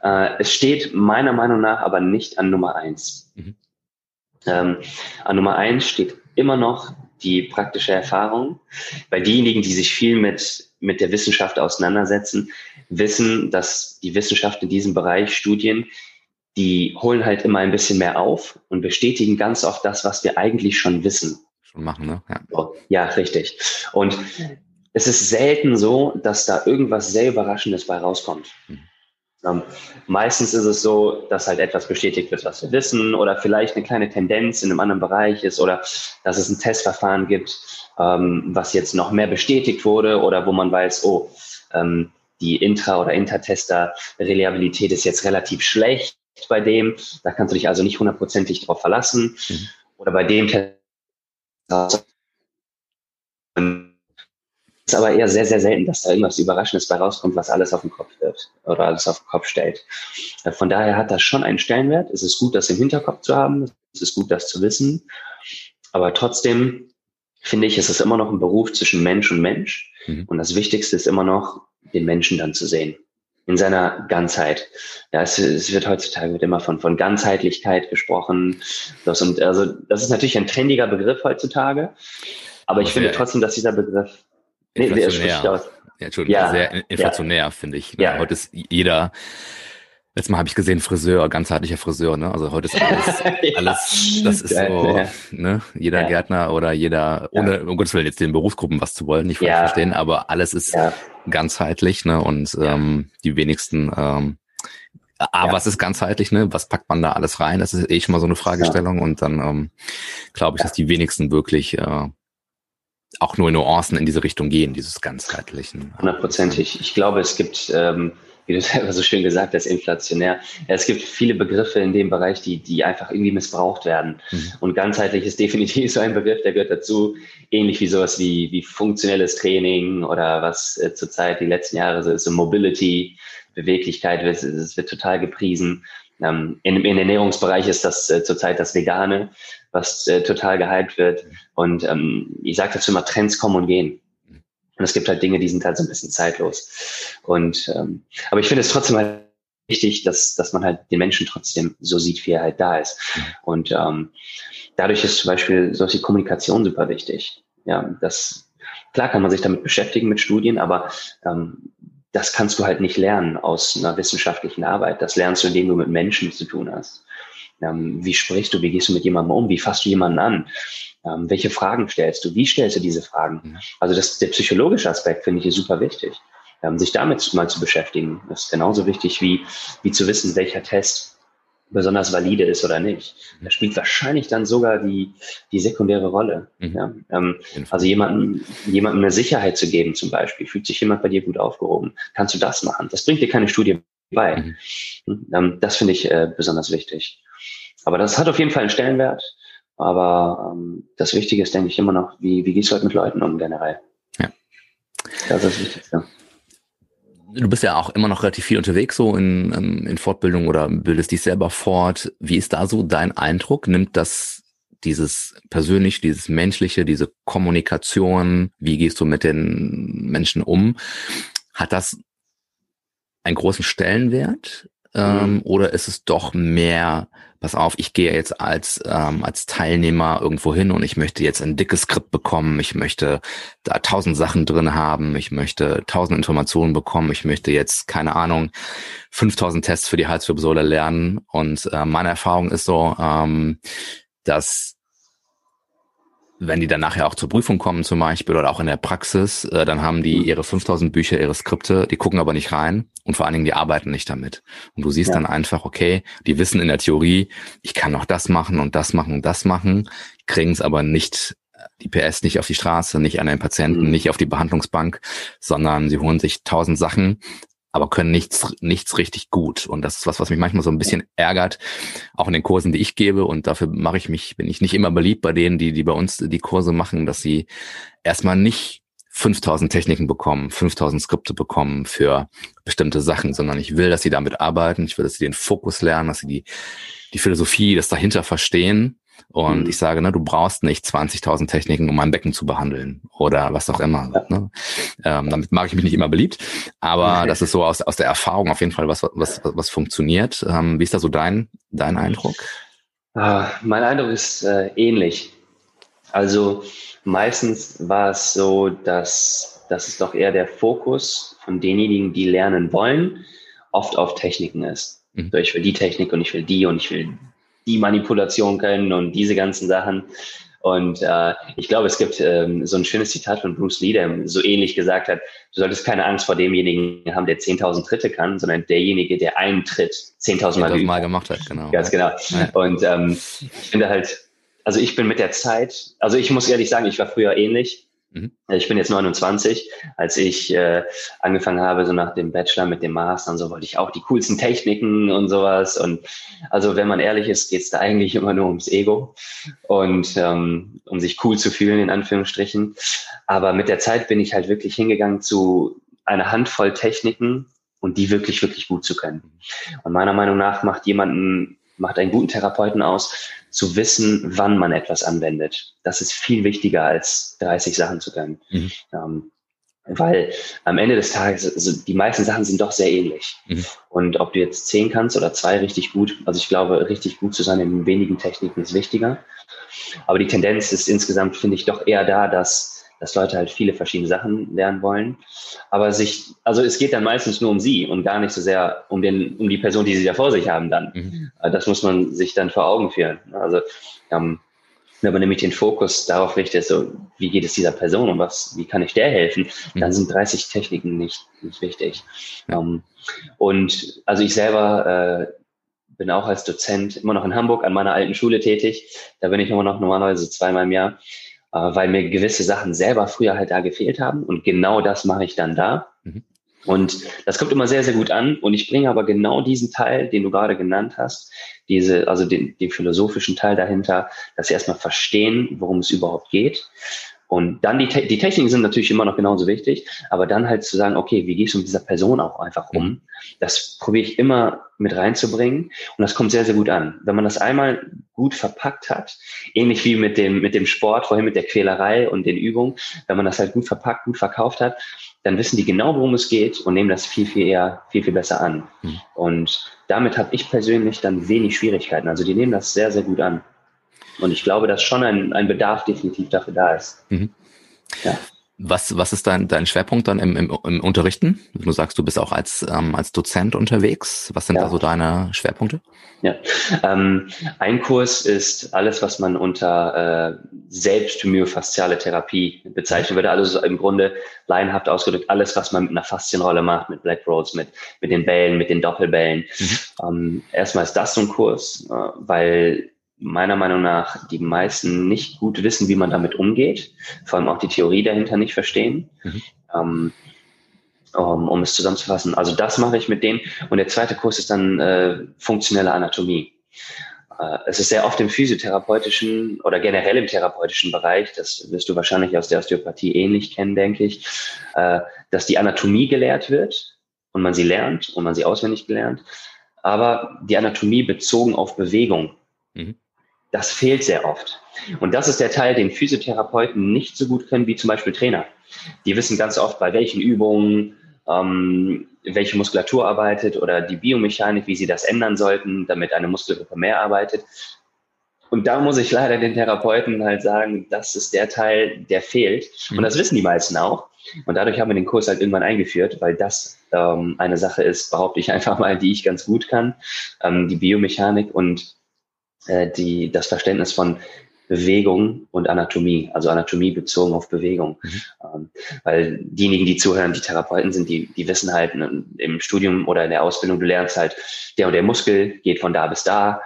Äh, es steht meiner Meinung nach aber nicht an Nummer eins. Mhm. Ähm, an Nummer eins steht immer noch die praktische Erfahrung, weil diejenigen, die sich viel mit, mit der Wissenschaft auseinandersetzen, wissen, dass die Wissenschaft in diesem Bereich Studien, die holen halt immer ein bisschen mehr auf und bestätigen ganz oft das, was wir eigentlich schon wissen. Schon machen, ne? Ja, ja richtig. Und es ist selten so, dass da irgendwas sehr Überraschendes bei rauskommt. Mhm. Ähm, meistens ist es so, dass halt etwas bestätigt wird, was wir wissen, oder vielleicht eine kleine Tendenz in einem anderen Bereich ist, oder dass es ein Testverfahren gibt, ähm, was jetzt noch mehr bestätigt wurde, oder wo man weiß, oh, ähm, die Intra- oder Intertester-Reliabilität ist jetzt relativ schlecht bei dem. Da kannst du dich also nicht hundertprozentig drauf verlassen. Mhm. Oder bei dem Test ist aber eher sehr, sehr selten, dass da irgendwas Überraschendes bei rauskommt, was alles auf den Kopf wird oder alles auf den Kopf stellt. Äh, von daher hat das schon einen Stellenwert. Es ist gut, das im Hinterkopf zu haben. Es ist gut, das zu wissen. Aber trotzdem finde ich, ist es immer noch ein Beruf zwischen Mensch und Mensch. Mhm. Und das Wichtigste ist immer noch, den Menschen dann zu sehen. In seiner Ganzheit. Ja, es, es wird heutzutage wird immer von, von Ganzheitlichkeit gesprochen. Das, und also, das ist natürlich ein trendiger Begriff heutzutage. Aber ich finde trotzdem, dass dieser Begriff, nee, der spricht aus. Ja, Entschuldigung, ja, sehr inflationär, ja. finde ich. Ja. Heute ist jeder, Letztes Mal habe ich gesehen Friseur, ganzheitlicher Friseur, ne? Also heute ist alles, alles das ist so, ne? Jeder. Gärtner oder jeder, ohne um Gottes Willen jetzt den Berufsgruppen was zu wollen, nicht falsch verstehen, aber alles ist ganzheitlich, ne? Und ähm, die wenigsten ähm, A, was ist ganzheitlich, ne? Was packt man da alles rein? Das ist eh schon mal so eine Fragestellung. Und dann ähm, glaube ich, dass die wenigsten wirklich äh, auch nur Nuancen in diese Richtung gehen, dieses ganzheitlichen. Hundertprozentig. Ich glaube, es gibt ähm, wie du selber so schön gesagt hast, inflationär. Es gibt viele Begriffe in dem Bereich, die, die einfach irgendwie missbraucht werden. Mhm. Und ganzheitlich ist definitiv so ein Begriff, der gehört dazu, ähnlich wie sowas wie, wie funktionelles Training oder was äh, zurzeit die letzten Jahre so ist, so Mobility, Beweglichkeit, es, es wird total gepriesen. Ähm, in, Im Ernährungsbereich ist das äh, zurzeit das Vegane, was äh, total gehypt wird. Und ähm, ich sage dazu immer, Trends kommen und gehen. Und es gibt halt Dinge, die sind halt so ein bisschen zeitlos. Und ähm, aber ich finde es trotzdem halt wichtig, dass, dass man halt den Menschen trotzdem so sieht, wie er halt da ist. Und ähm, dadurch ist zum Beispiel solche Kommunikation super wichtig. Ja, das klar kann man sich damit beschäftigen mit Studien, aber ähm, das kannst du halt nicht lernen aus einer wissenschaftlichen Arbeit. Das lernst du, indem du mit Menschen zu tun hast. Ähm, wie sprichst du, wie gehst du mit jemandem um, wie fasst du jemanden an? Ähm, welche Fragen stellst du? Wie stellst du diese Fragen? Mhm. Also das, der psychologische Aspekt finde ich super wichtig. Ähm, sich damit mal zu beschäftigen, ist genauso wichtig wie, wie zu wissen, welcher Test besonders valide ist oder nicht. Das spielt wahrscheinlich dann sogar die, die sekundäre Rolle. Mhm. Ja? Ähm, also jemandem, jemandem eine Sicherheit zu geben zum Beispiel. Fühlt sich jemand bei dir gut aufgehoben? Kannst du das machen? Das bringt dir keine Studie bei. Mhm. Hm? Ähm, das finde ich äh, besonders wichtig. Aber das hat auf jeden Fall einen Stellenwert. Aber ähm, das Wichtige ist, denke ich, immer noch, wie, wie gehst du halt mit Leuten um generell? Ja. Das ist das Wichtigste. Du bist ja auch immer noch relativ viel unterwegs, so in, ähm, in Fortbildung oder bildest dich selber fort. Wie ist da so dein Eindruck? Nimmt das dieses persönlich, dieses menschliche, diese Kommunikation, wie gehst du mit den Menschen um? Hat das einen großen Stellenwert? Ähm, mhm. Oder ist es doch mehr pass auf, ich gehe jetzt als, ähm, als Teilnehmer irgendwo hin und ich möchte jetzt ein dickes Skript bekommen, ich möchte da tausend Sachen drin haben, ich möchte tausend Informationen bekommen, ich möchte jetzt, keine Ahnung, 5000 Tests für die Halswirbelsäule lernen. Und äh, meine Erfahrung ist so, ähm, dass wenn die dann nachher auch zur Prüfung kommen zum Beispiel oder auch in der Praxis, äh, dann haben die mhm. ihre 5000 Bücher, ihre Skripte, die gucken aber nicht rein und vor allen Dingen die arbeiten nicht damit. Und du siehst ja. dann einfach, okay, die wissen in der Theorie, ich kann noch das machen und das machen und das machen, kriegen es aber nicht die PS nicht auf die Straße, nicht an den Patienten, mhm. nicht auf die Behandlungsbank, sondern sie holen sich tausend Sachen, aber können nichts, nichts richtig gut. Und das ist was, was mich manchmal so ein bisschen ärgert, auch in den Kursen, die ich gebe. Und dafür mache ich mich, bin ich nicht immer beliebt bei denen, die, die bei uns die Kurse machen, dass sie erstmal nicht 5000 Techniken bekommen, 5000 Skripte bekommen für bestimmte Sachen, sondern ich will, dass sie damit arbeiten. Ich will, dass sie den Fokus lernen, dass sie die, die Philosophie, das dahinter verstehen und mhm. ich sage, ne, du brauchst nicht 20.000 Techniken, um ein Becken zu behandeln oder was auch immer. Ja. Ne? Ähm, damit mag ich mich nicht immer beliebt, aber okay. das ist so aus, aus der Erfahrung auf jeden Fall was, was, was, funktioniert. Ähm, wie ist da so dein, dein Eindruck? Ah, mein Eindruck ist äh, ähnlich. Also meistens war es so, dass, dass es doch eher der Fokus von denjenigen, die lernen wollen, oft auf Techniken ist. Mhm. So, ich will die Technik und ich will die und ich will die Manipulation können und diese ganzen Sachen. Und äh, ich glaube, es gibt ähm, so ein schönes Zitat von Bruce Lee, der so ähnlich gesagt hat, du solltest keine Angst vor demjenigen haben, der 10.000 Tritte kann, sondern derjenige, der einen Tritt 10.000 Mal, 10 Mal gemacht hat. Genau. Ganz genau. Ja. Und ähm, ich finde halt, also ich bin mit der Zeit, also ich muss ehrlich sagen, ich war früher ähnlich. Mhm. Also ich bin jetzt 29. Als ich äh, angefangen habe, so nach dem Bachelor mit dem Master und so, wollte ich auch die coolsten Techniken und sowas. Und also, wenn man ehrlich ist, geht es da eigentlich immer nur ums Ego und ähm, um sich cool zu fühlen, in Anführungsstrichen. Aber mit der Zeit bin ich halt wirklich hingegangen zu einer Handvoll Techniken und die wirklich, wirklich gut zu können. Und meiner Meinung nach macht jemanden, macht einen guten Therapeuten aus, zu wissen, wann man etwas anwendet. Das ist viel wichtiger als 30 Sachen zu können. Mhm. Ähm, weil am Ende des Tages, also die meisten Sachen sind doch sehr ähnlich. Mhm. Und ob du jetzt zehn kannst oder zwei richtig gut, also ich glaube, richtig gut zu sein in wenigen Techniken ist wichtiger. Aber die Tendenz ist insgesamt, finde ich, doch eher da, dass dass Leute halt viele verschiedene Sachen lernen wollen. Aber sich, also es geht dann meistens nur um sie und gar nicht so sehr um den, um die Person, die sie da vor sich haben dann. Mhm. Das muss man sich dann vor Augen führen. Also ähm, wenn man nämlich den Fokus darauf richtet, so wie geht es dieser Person und was, wie kann ich der helfen, mhm. dann sind 30 Techniken nicht, nicht wichtig. Ja. Um, ähm, und also ich selber äh, bin auch als Dozent immer noch in Hamburg an meiner alten Schule tätig. Da bin ich immer noch normalerweise zweimal im Jahr, äh, weil mir gewisse Sachen selber früher halt da gefehlt haben. Und genau das mache ich dann da. Mhm. Und das kommt immer sehr, sehr gut an. Und ich bringe aber genau diesen Teil, den du gerade genannt hast, diese, also den, den philosophischen Teil dahinter, dass sie erstmal verstehen, worum es überhaupt geht. Und dann die, die Techniken sind natürlich immer noch genauso wichtig, aber dann halt zu sagen, okay, wie gehst du mit dieser Person auch einfach um? Mhm. Das probiere ich immer mit reinzubringen und das kommt sehr, sehr gut an. Wenn man das einmal gut verpackt hat, ähnlich wie mit dem, mit dem Sport, vorhin mit der Quälerei und den Übungen, wenn man das halt gut verpackt, gut verkauft hat, dann wissen die genau, worum es geht und nehmen das viel, viel eher, viel, viel besser an. Mhm. Und damit habe ich persönlich dann wenig Schwierigkeiten. Also die nehmen das sehr, sehr gut an. Und ich glaube, dass schon ein, ein Bedarf definitiv dafür da ist. Mhm. Ja. Was, was ist dein, dein Schwerpunkt dann im, im, im Unterrichten? Du sagst, du bist auch als, ähm, als Dozent unterwegs. Was sind ja. da so deine Schwerpunkte? Ja, ähm, ein Kurs ist alles, was man unter äh, selbstmyofasziale Therapie bezeichnen würde. Also im Grunde laienhaft ausgedrückt alles, was man mit einer Faszienrolle macht, mit Black Rolls, mit, mit den Bällen, mit den Doppelbällen. Mhm. Ähm, erstmal ist das so ein Kurs, äh, weil meiner Meinung nach die meisten nicht gut wissen, wie man damit umgeht, vor allem auch die Theorie dahinter nicht verstehen. Mhm. Ähm, um, um, es zusammenzufassen. Also das mache ich mit denen. Und der zweite Kurs ist dann äh, funktionelle Anatomie. Äh, es ist sehr oft im physiotherapeutischen oder generell im therapeutischen Bereich, das wirst du wahrscheinlich aus der Osteopathie ähnlich kennen, denke ich, äh, dass die Anatomie gelehrt wird und man sie lernt und man sie auswendig gelernt, aber die Anatomie bezogen auf Bewegung. Mhm. Das fehlt sehr oft. Und das ist der Teil, den Physiotherapeuten nicht so gut können wie zum Beispiel Trainer. Die wissen ganz oft, bei welchen Übungen, ähm, welche Muskulatur arbeitet oder die Biomechanik, wie sie das ändern sollten, damit eine Muskelgruppe mehr arbeitet. Und da muss ich leider den Therapeuten halt sagen, das ist der Teil, der fehlt. Und das wissen die meisten auch. Und dadurch haben wir den Kurs halt irgendwann eingeführt, weil das ähm, eine Sache ist, behaupte ich einfach mal, die ich ganz gut kann, ähm, die Biomechanik. Und äh, die, das Verständnis von Bewegung und Anatomie, also Anatomie bezogen auf Bewegung. Mhm. Ähm, weil diejenigen, die zuhören, die Therapeuten sind, die, die wissen halt im Studium oder in der Ausbildung, du lernst halt, der und der Muskel geht von da bis da,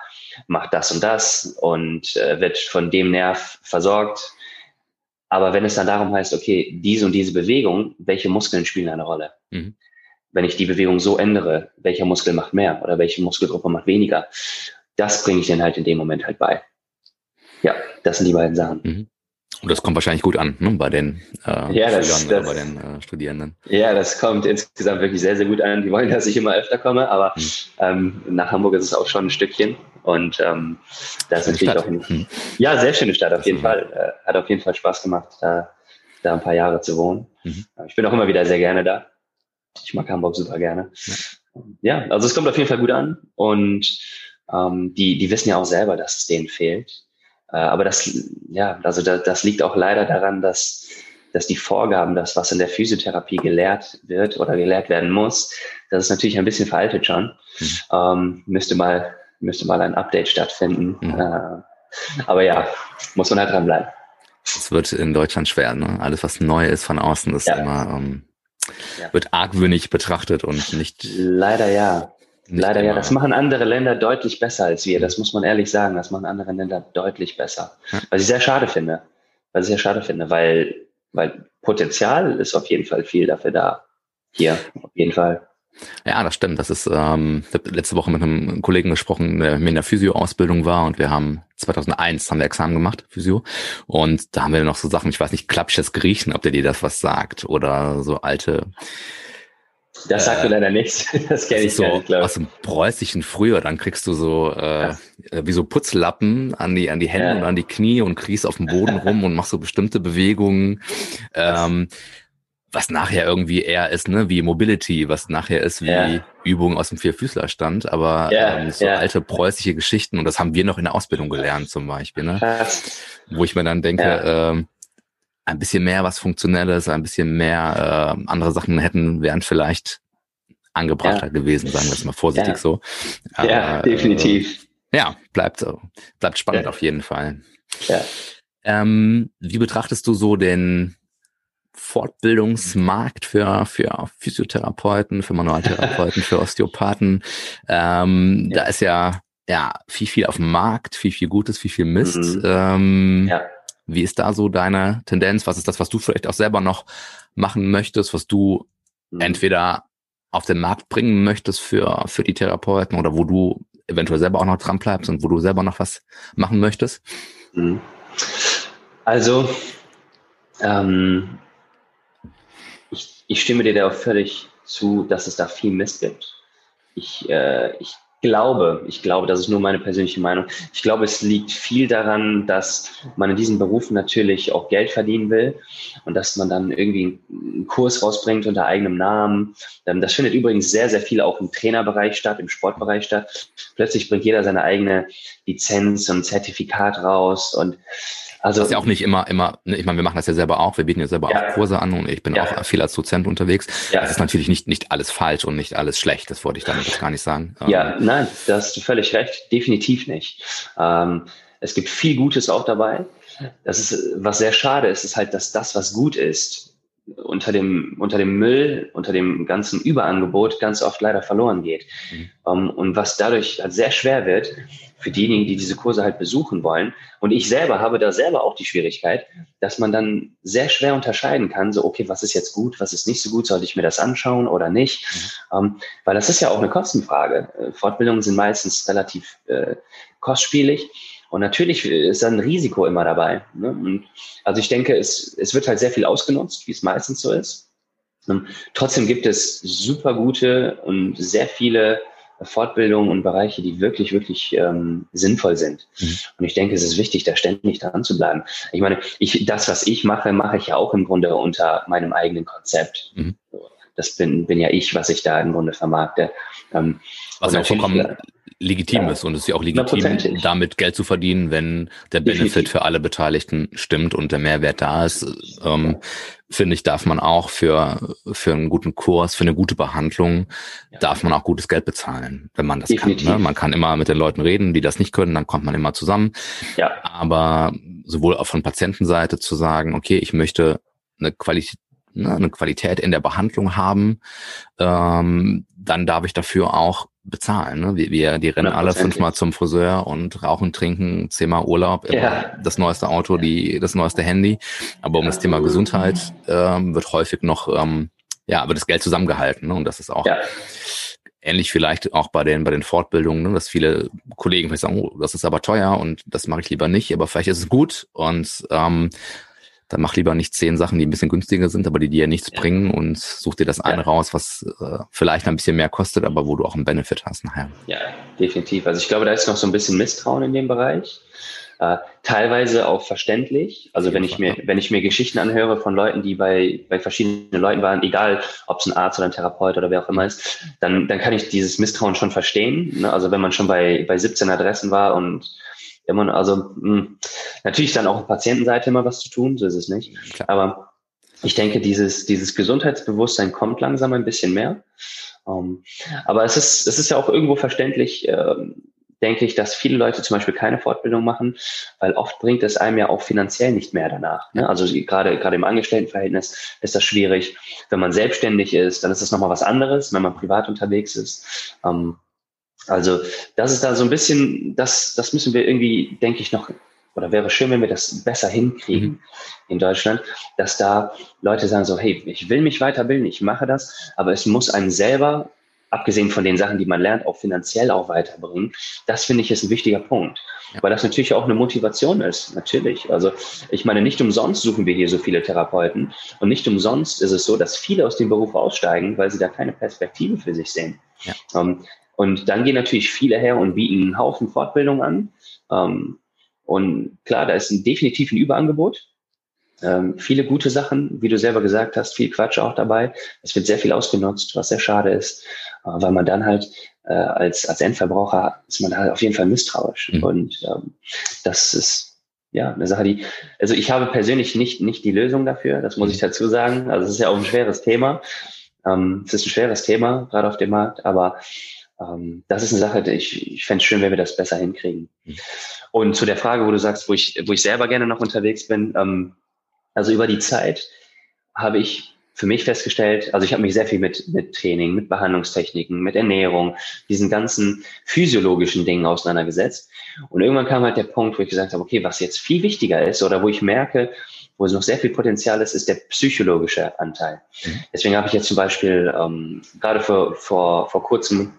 macht das und das und äh, wird von dem Nerv versorgt. Aber wenn es dann darum heißt, okay, diese und diese Bewegung, welche Muskeln spielen eine Rolle? Mhm. Wenn ich die Bewegung so ändere, welcher Muskel macht mehr oder welche Muskelgruppe macht weniger? Das bringe ich denen halt in dem Moment halt bei. Ja, das sind die beiden Sachen. Mhm. Und das kommt wahrscheinlich gut an ne, bei den äh, ja, das, das, bei den äh, Studierenden. Ja, das kommt insgesamt wirklich sehr, sehr gut an. Die wollen, dass ich immer öfter komme, aber mhm. ähm, nach Hamburg ist es auch schon ein Stückchen. Und ähm, das ist natürlich Stadt. auch ein, mhm. ja, sehr schöne Stadt auf jeden Fall. Äh, hat auf jeden Fall Spaß gemacht, da, da ein paar Jahre zu wohnen. Mhm. Ich bin auch immer wieder sehr gerne da. Ich mag Hamburg super gerne. Ja. ja, also es kommt auf jeden Fall gut an. Und ähm, die, die wissen ja auch selber, dass es denen fehlt. Äh, aber das, ja, also da, das liegt auch leider daran, dass, dass die Vorgaben, das, was in der Physiotherapie gelehrt wird oder gelehrt werden muss, das ist natürlich ein bisschen veraltet schon. Mhm. Ähm, müsste mal, müsste mal ein Update stattfinden. Mhm. Äh, aber ja, muss man halt dranbleiben. Es wird in Deutschland schwer, ne? Alles, was neu ist von außen, ist ja. immer, ähm, ja. wird argwöhnig betrachtet und nicht. Leider ja. Leider ja, das machen andere Länder deutlich besser als wir. Das muss man ehrlich sagen. Das machen andere Länder deutlich besser. Was ich sehr schade finde. Was ich sehr schade finde, weil, weil Potenzial ist auf jeden Fall viel dafür da. Hier, auf jeden Fall. Ja, das stimmt. Das ist, ähm, ich habe letzte Woche mit einem Kollegen gesprochen, der mir in der Physio-Ausbildung war und wir haben 2001 haben wir Examen gemacht, Physio. Und da haben wir noch so Sachen, ich weiß nicht, klappsches Griechen, ob der dir das was sagt oder so alte Das sagt äh, mir leider nichts. Das kenne ich so nicht, aus dem preußischen früher. Dann kriegst du so äh, wie so Putzlappen an die an die Hände ja. und an die Knie und kriechst auf dem Boden rum und machst so bestimmte Bewegungen. Ähm, was nachher irgendwie eher ist, ne, wie Mobility, was nachher ist wie ja. Übungen aus dem Vierfüßlerstand, aber ja, ähm, so ja. alte preußische Geschichten und das haben wir noch in der Ausbildung gelernt zum Beispiel, ne? Wo ich mir dann denke, ähm, ein bisschen mehr was Funktionelles, ein bisschen mehr äh, andere Sachen hätten, wären vielleicht angebrachter gewesen, sagen wir es mal vorsichtig so. Aber, ja, definitiv. Äh, ja, bleibt, bleibt spannend auf jeden Fall. Ja. Ähm, wie betrachtest du so den Fortbildungsmarkt für, für Physiotherapeuten, für Manualtherapeuten, für Osteopathen. Ähm, ja. Da ist ja, ja viel, viel auf dem Markt, viel, viel Gutes, viel, viel Mist. Mhm. Ähm, ja. Wie ist da so deine Tendenz? Was ist das, was du vielleicht auch selber noch machen möchtest, was du mhm. entweder auf den Markt bringen möchtest für, für die Therapeuten oder wo du eventuell selber auch noch dran bleibst und wo du selber noch was machen möchtest? Mhm. Also, ähm, ich stimme dir da auch völlig zu, dass es da viel Mist gibt. Ich, äh, ich glaube, ich glaube, das ist nur meine persönliche Meinung. Ich glaube, es liegt viel daran, dass man in diesen Berufen natürlich auch Geld verdienen will und dass man dann irgendwie einen Kurs rausbringt unter eigenem Namen. Ähm, das findet übrigens sehr, sehr viel auch im Trainerbereich statt, im Sportbereich statt. Plötzlich bringt jeder seine eigene Lizenz und Zertifikat raus und also, das ist ja auch nicht immer, immer, ne, ich meine, wir machen das ja selber auch, wir bieten ja selber ja. auch Kurse an und ich bin ja. auch viel als Dozent unterwegs. Ja. Das ist natürlich nicht, nicht alles falsch und nicht alles schlecht, das wollte ich damit gar nicht sagen. Ja, ähm, nein, da hast du völlig recht, definitiv nicht. Ähm, es gibt viel Gutes auch dabei. Das ist, was sehr schade ist, ist halt, dass das, was gut ist, unter dem, unter dem Müll, unter dem ganzen Überangebot ganz oft leider verloren geht. Mhm. Um, ähm, und was dadurch halt sehr schwer wird für diejenigen, die diese Kurse halt besuchen wollen. Und ich selber habe da selber auch die Schwierigkeit, dass man dann sehr schwer unterscheiden kann, so, okay, was ist jetzt gut, was ist nicht so gut, sollte ich mir das anschauen oder nicht? Mhm. Um, ähm, weil das ist ja auch eine Kostenfrage. Äh, Fortbildungen sind meistens relativ äh, kostspielig. Und natürlich ist da ein Risiko immer dabei. Ne? Also ich denke, es, es wird halt sehr viel ausgenutzt, wie es meistens so ist. Und trotzdem gibt es super gute und sehr viele Fortbildungen und Bereiche, die wirklich, wirklich ähm, sinnvoll sind. Mhm. Und ich denke, es ist wichtig, da ständig dran zu bleiben. Ich meine, ich, das, was ich mache, mache ich ja auch im Grunde unter meinem eigenen Konzept. Mhm. Das bin, bin ja ich, was ich da im Grunde vermarkte. Ähm, was ja vollkommen legitim ja, ist und es ist ja auch legitim, damit Geld zu verdienen, wenn der Benefit Definitiv. für alle Beteiligten stimmt und der Mehrwert da ist. Ähm, finde ich, darf man auch für, für einen guten Kurs, für eine gute Behandlung, ja. darf man auch gutes Geld bezahlen, wenn man das Definitiv. kann. Ne? Man kann immer mit den Leuten reden, die das nicht können, dann kommt man immer zusammen. Ja. Aber sowohl auch von Patientenseite zu sagen, okay, ich möchte eine Qualität ne, eine Qualität in der Behandlung haben, ähm, dann darf ich dafür auch bezahlen. Ne? Wir, wir die rennen alle fünfmal zum Friseur und rauchen, trinken, zehnmal Urlaub, ja. das neueste Auto, die, das neueste Handy. Aber um das Thema Gesundheit ähm, wird häufig noch, ähm, ja, wird das Geld zusammengehalten. Ne? Und das ist auch ja. ähnlich vielleicht auch bei den, bei den Fortbildungen, ne? dass viele Kollegen vielleicht sagen, oh, das ist aber teuer und das mache ich lieber nicht, aber vielleicht ist es gut und ähm, dann mach lieber nicht zehn Sachen, die ein bisschen günstiger sind, aber die dir nichts ja. bringen und such dir das eine raus, was äh, vielleicht ein bisschen mehr kostet, aber wo du auch einen Benefit hast nachher. Ja, definitiv. Also ich glaube, da ist noch so ein bisschen Misstrauen in dem Bereich. Äh, teilweise auch verständlich. Also wenn ich mir, wenn ich mir Geschichten anhöre von Leuten, die bei, bei verschiedenen Leuten waren, egal ob es ein Arzt oder ein Therapeut oder wer auch immer ist, dann, dann kann ich dieses Misstrauen schon verstehen. Ne? Also wenn man schon bei, bei 17 Adressen war und immer, also mh, hm, natürlich dann auch auf Patientenseite immer was zu tun, so ist es nicht. Klar. Aber ich denke, dieses, dieses Gesundheitsbewusstsein kommt langsam ein bisschen mehr. Um, ähm, aber es ist, es ist ja auch irgendwo verständlich, äh, denke ich, dass viele Leute zum Beispiel keine Fortbildung machen, weil oft bringt es einem ja auch finanziell nicht mehr danach. Ne? Also gerade, gerade im Angestelltenverhältnis ist das schwierig. Wenn man selbstständig ist, dann ist das nochmal was anderes, wenn man privat unterwegs ist. Ähm, also das ist da so ein bisschen, das, das müssen wir irgendwie, denke ich, noch, oder wäre schön, wenn wir das besser hinkriegen mhm. in Deutschland, dass da Leute sagen so, hey, ich will mich weiterbilden, ich mache das, aber es muss einem selber abgesehen von den Sachen, die man lernt, auch finanziell auch weiterbringen. Das finde ich ist ein wichtiger Punkt. Ja. Weil das natürlich auch eine Motivation ist, natürlich. Also ich meine, nicht umsonst suchen wir hier so viele Therapeuten und nicht umsonst ist es so, dass viele aus dem Beruf aussteigen, weil sie da keine Perspektive für sich sehen. Ja. Um, ähm, und dann gehen natürlich viele her und bieten einen Haufen Fortbildung an. Ähm, und klar, da ist ein, definitiv ein Überangebot. Ähm, viele gute Sachen, wie du selber gesagt hast, viel Quatsch auch dabei. Es wird sehr viel ausgenutzt, was sehr schade ist, äh, weil man dann halt äh, als, als Endverbraucher ist man halt auf jeden Fall misstrauisch. Mhm. Und ähm, das ist ja eine Sache, die, also ich habe persönlich nicht, nicht die Lösung dafür, das muss ich dazu sagen. Also es ist ja auch ein schweres Thema. Es ist ein schweres Thema, gerade auf dem Markt, aber ähm, das ist eine Sache, ich, ich fände es schön, wenn wir das besser hinkriegen. Mhm. Und zu der Frage, wo du sagst, wo ich, wo ich selber gerne noch unterwegs bin, ähm, also über die Zeit habe ich für mich festgestellt, also ich habe mich sehr viel mit, mit Training, mit Behandlungstechniken, mit Ernährung, diesen ganzen physiologischen Dingen auseinandergesetzt. Und irgendwann kam halt der Punkt, wo ich gesagt habe, okay, was jetzt viel wichtiger ist oder wo ich merke, wo es noch sehr viel Potenzial ist, ist der psychologische Anteil. Mhm. Deswegen habe ich jetzt zum Beispiel ähm, gerade vor, vor, vor kurzem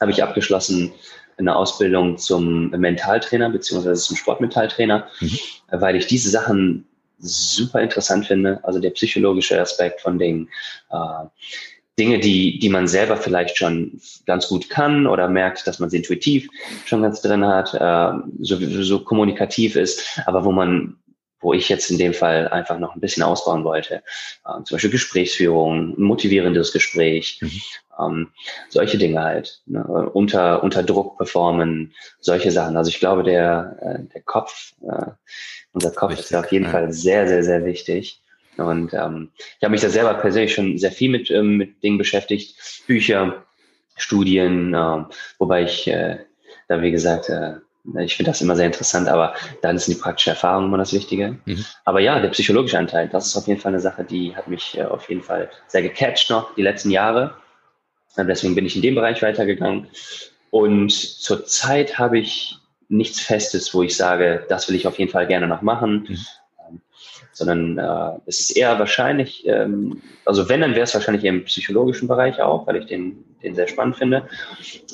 habe ich abgeschlossen eine Ausbildung zum Mentaltrainer beziehungsweise zum Sportmentaltrainer, mhm. weil ich diese Sachen super interessant finde. Also der psychologische Aspekt von den äh, Dinge, die, die man selber vielleicht schon ganz gut kann oder merkt, dass man sie intuitiv schon ganz drin hat, äh, so, so kommunikativ ist, aber wo man wo ich jetzt in dem Fall einfach noch ein bisschen ausbauen wollte. Ähm, zum Beispiel Gesprächsführung, ein motivierendes Gespräch, mhm. ähm, solche Dinge halt. Ne? Unter, unter Druck performen, solche Sachen. Also ich glaube, der, äh, der Kopf, äh, unser Kopf Richtig, ist auf jeden ja. Fall sehr, sehr, sehr wichtig. Und ähm, ich habe mich da selber persönlich schon sehr viel mit, ähm, mit Dingen beschäftigt. Bücher, Studien, äh, wobei ich äh, da, wie gesagt, äh, ich finde das immer sehr interessant, aber dann ist die praktische Erfahrung immer das Wichtige. Mhm. Aber ja, der psychologische Anteil, das ist auf jeden Fall eine Sache, die hat mich äh, auf jeden Fall sehr gecatcht noch die letzten Jahre. Deswegen bin ich in dem Bereich weitergegangen. Und zurzeit habe ich nichts Festes, wo ich sage, das will ich auf jeden Fall gerne noch machen. Mhm. Ähm, sondern äh, es ist eher wahrscheinlich, ähm, also wenn, dann wäre es wahrscheinlich im psychologischen Bereich auch, weil ich den, den sehr spannend finde.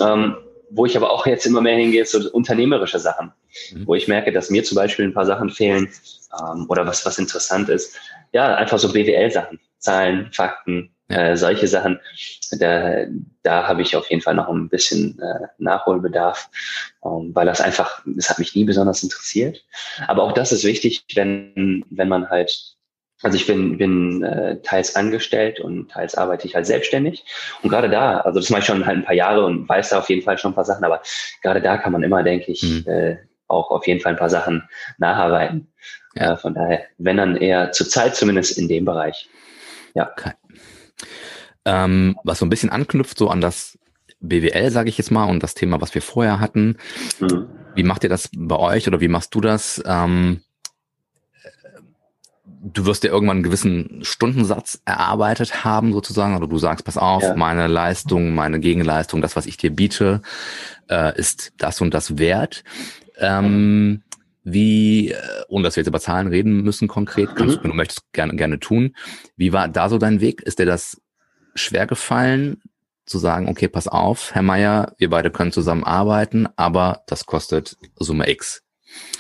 Ähm, wo ich aber auch jetzt immer mehr hingehe, so unternehmerische Sachen, mhm. wo ich merke, dass mir zum Beispiel ein paar Sachen fehlen ähm, oder was, was interessant ist. Ja, einfach so BWL-Sachen, Zahlen, Fakten, äh, solche Sachen. Da, da habe ich auf jeden Fall noch ein bisschen äh, Nachholbedarf, ähm, weil das einfach, das hat mich nie besonders interessiert. Aber auch das ist wichtig, wenn, wenn man halt also ich bin, bin äh, teils angestellt und teils arbeite ich halt selbstständig. Und gerade da, also das mache ich schon halt ein paar Jahre und weiß da auf jeden Fall schon ein paar Sachen, aber gerade da kann man immer, denke ich, mhm. äh, auch auf jeden Fall ein paar Sachen nacharbeiten. Ja. Äh, von daher, wenn dann eher zur Zeit zumindest in dem Bereich. Ja. Okay. Ähm, was so ein bisschen anknüpft so an das BWL, sage ich jetzt mal, und das Thema, was wir vorher hatten. Mhm. Wie macht ihr das bei euch oder wie machst du das? Ähm, du wirst dir irgendwann einen gewissen Stundensatz erarbeitet haben, sozusagen, oder du sagst, pass auf, ja. meine Leistung, meine Gegenleistung, das, was ich dir biete, äh, ist das und das wert. Ähm, wie, äh, ohne dass wir jetzt über Zahlen reden müssen konkret, kannst mhm. du, du möchtest, gerne, gerne tun. Wie war da so dein Weg? Ist dir das schwer gefallen, zu sagen, okay, pass auf, Herr Meier, wir beide können zusammen arbeiten, aber das kostet Summe X.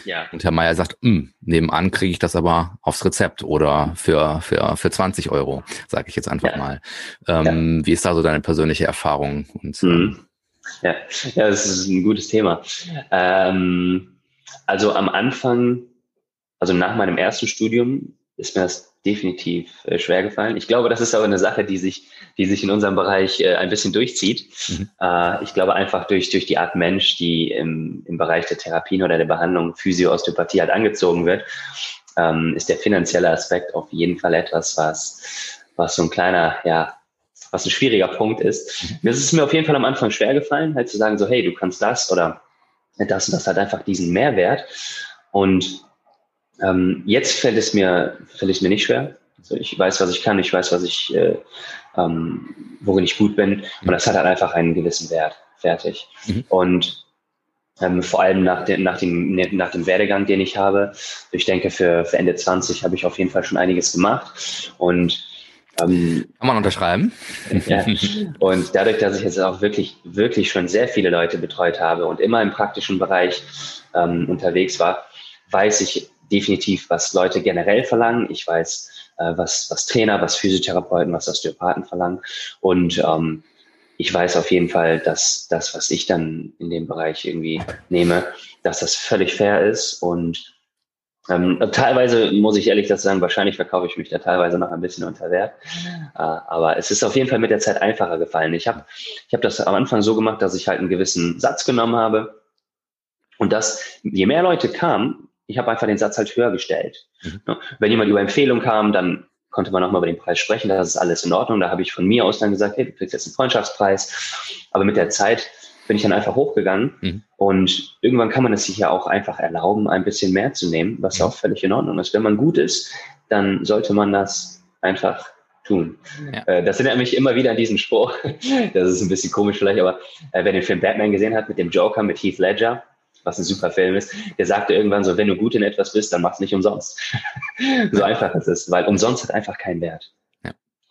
Ja. Und Herr Meier sagt, hm, nebenan kriege ich das aber aufs Rezept oder für, für, für 20 Euro, sage ich jetzt einfach ja. mal. Ähm, ja. Wie ist da so deine persönliche Erfahrung? Und, mhm. ja. ja, das ist ein gutes Thema. Ähm, also am Anfang, also nach meinem ersten Studium, ist mir das definitiv äh, schwer gefallen. Ich glaube, das ist aber eine Sache, die sich, die sich in unserem Bereich äh, ein bisschen durchzieht. Mhm. Äh, ich glaube einfach durch, durch die Art Mensch, die im, im Bereich der Therapien oder der Behandlung Physioosteopathie halt angezogen wird, ähm, ist der finanzielle Aspekt auf jeden Fall etwas, was, was so ein kleiner, ja, was ein schwieriger Punkt ist. Mhm. Das ist mir auf jeden Fall am Anfang schwer gefallen, halt zu sagen so, hey, du kannst das oder das und das hat einfach diesen Mehrwert. Und ähm, jetzt fällt es mir, fällt es mir nicht schwer. Also ich weiß, was ich kann, ich weiß, was ich, äh, ähm, worin ich gut bin. Und das hat halt einfach einen gewissen Wert. Fertig. Mhm. Und ähm, vor allem nach dem, nach, dem, nach dem Werdegang, den ich habe. Ich denke, für, für Ende 20 habe ich auf jeden Fall schon einiges gemacht. Und Ähm, Kann man unterschreiben. Ja. Und dadurch, dass ich jetzt auch wirklich, wirklich schon sehr viele Leute betreut habe und immer im praktischen Bereich ähm, unterwegs war, weiß ich definitiv, was Leute generell verlangen. Ich weiß, äh, was, was Trainer, was Physiotherapeuten, was Osteopathen verlangen. Und ähm, ich weiß auf jeden Fall, dass das, was ich dann in dem Bereich irgendwie nehme, dass das völlig fair ist und ähm, teilweise muss ich ehrlich sagen, wahrscheinlich verkaufe ich mich da teilweise noch ein bisschen unter Wert. Äh, aber es ist auf jeden Fall mit der Zeit einfacher gefallen. Ich habe ich hab das am Anfang so gemacht, dass ich halt einen gewissen Satz genommen habe. Und dass je mehr Leute kamen, ich habe einfach den Satz halt höher gestellt. Mhm. Wenn jemand über Empfehlung kam, dann konnte man nochmal über den Preis sprechen. Das ist alles in Ordnung. Da habe ich von mir aus dann gesagt, hey, du kriegst jetzt einen Freundschaftspreis. Aber mit der Zeit bin ich dann einfach hochgegangen. Mhm. Und irgendwann kann man es sich ja auch einfach erlauben, ein bisschen mehr zu nehmen, was ja mhm. auch völlig in Ordnung ist. Wenn man gut ist, dann sollte man das einfach tun. Ja. Äh, das erinnert mich immer wieder an diesen Spruch. Das ist ein bisschen komisch vielleicht, aber äh, wer den Film Batman gesehen hat mit dem Joker, mit Heath Ledger, was ein super Film ist, der sagte irgendwann so, wenn du gut in etwas bist, dann mach's nicht umsonst. so einfach ist es, weil umsonst hat einfach keinen Wert.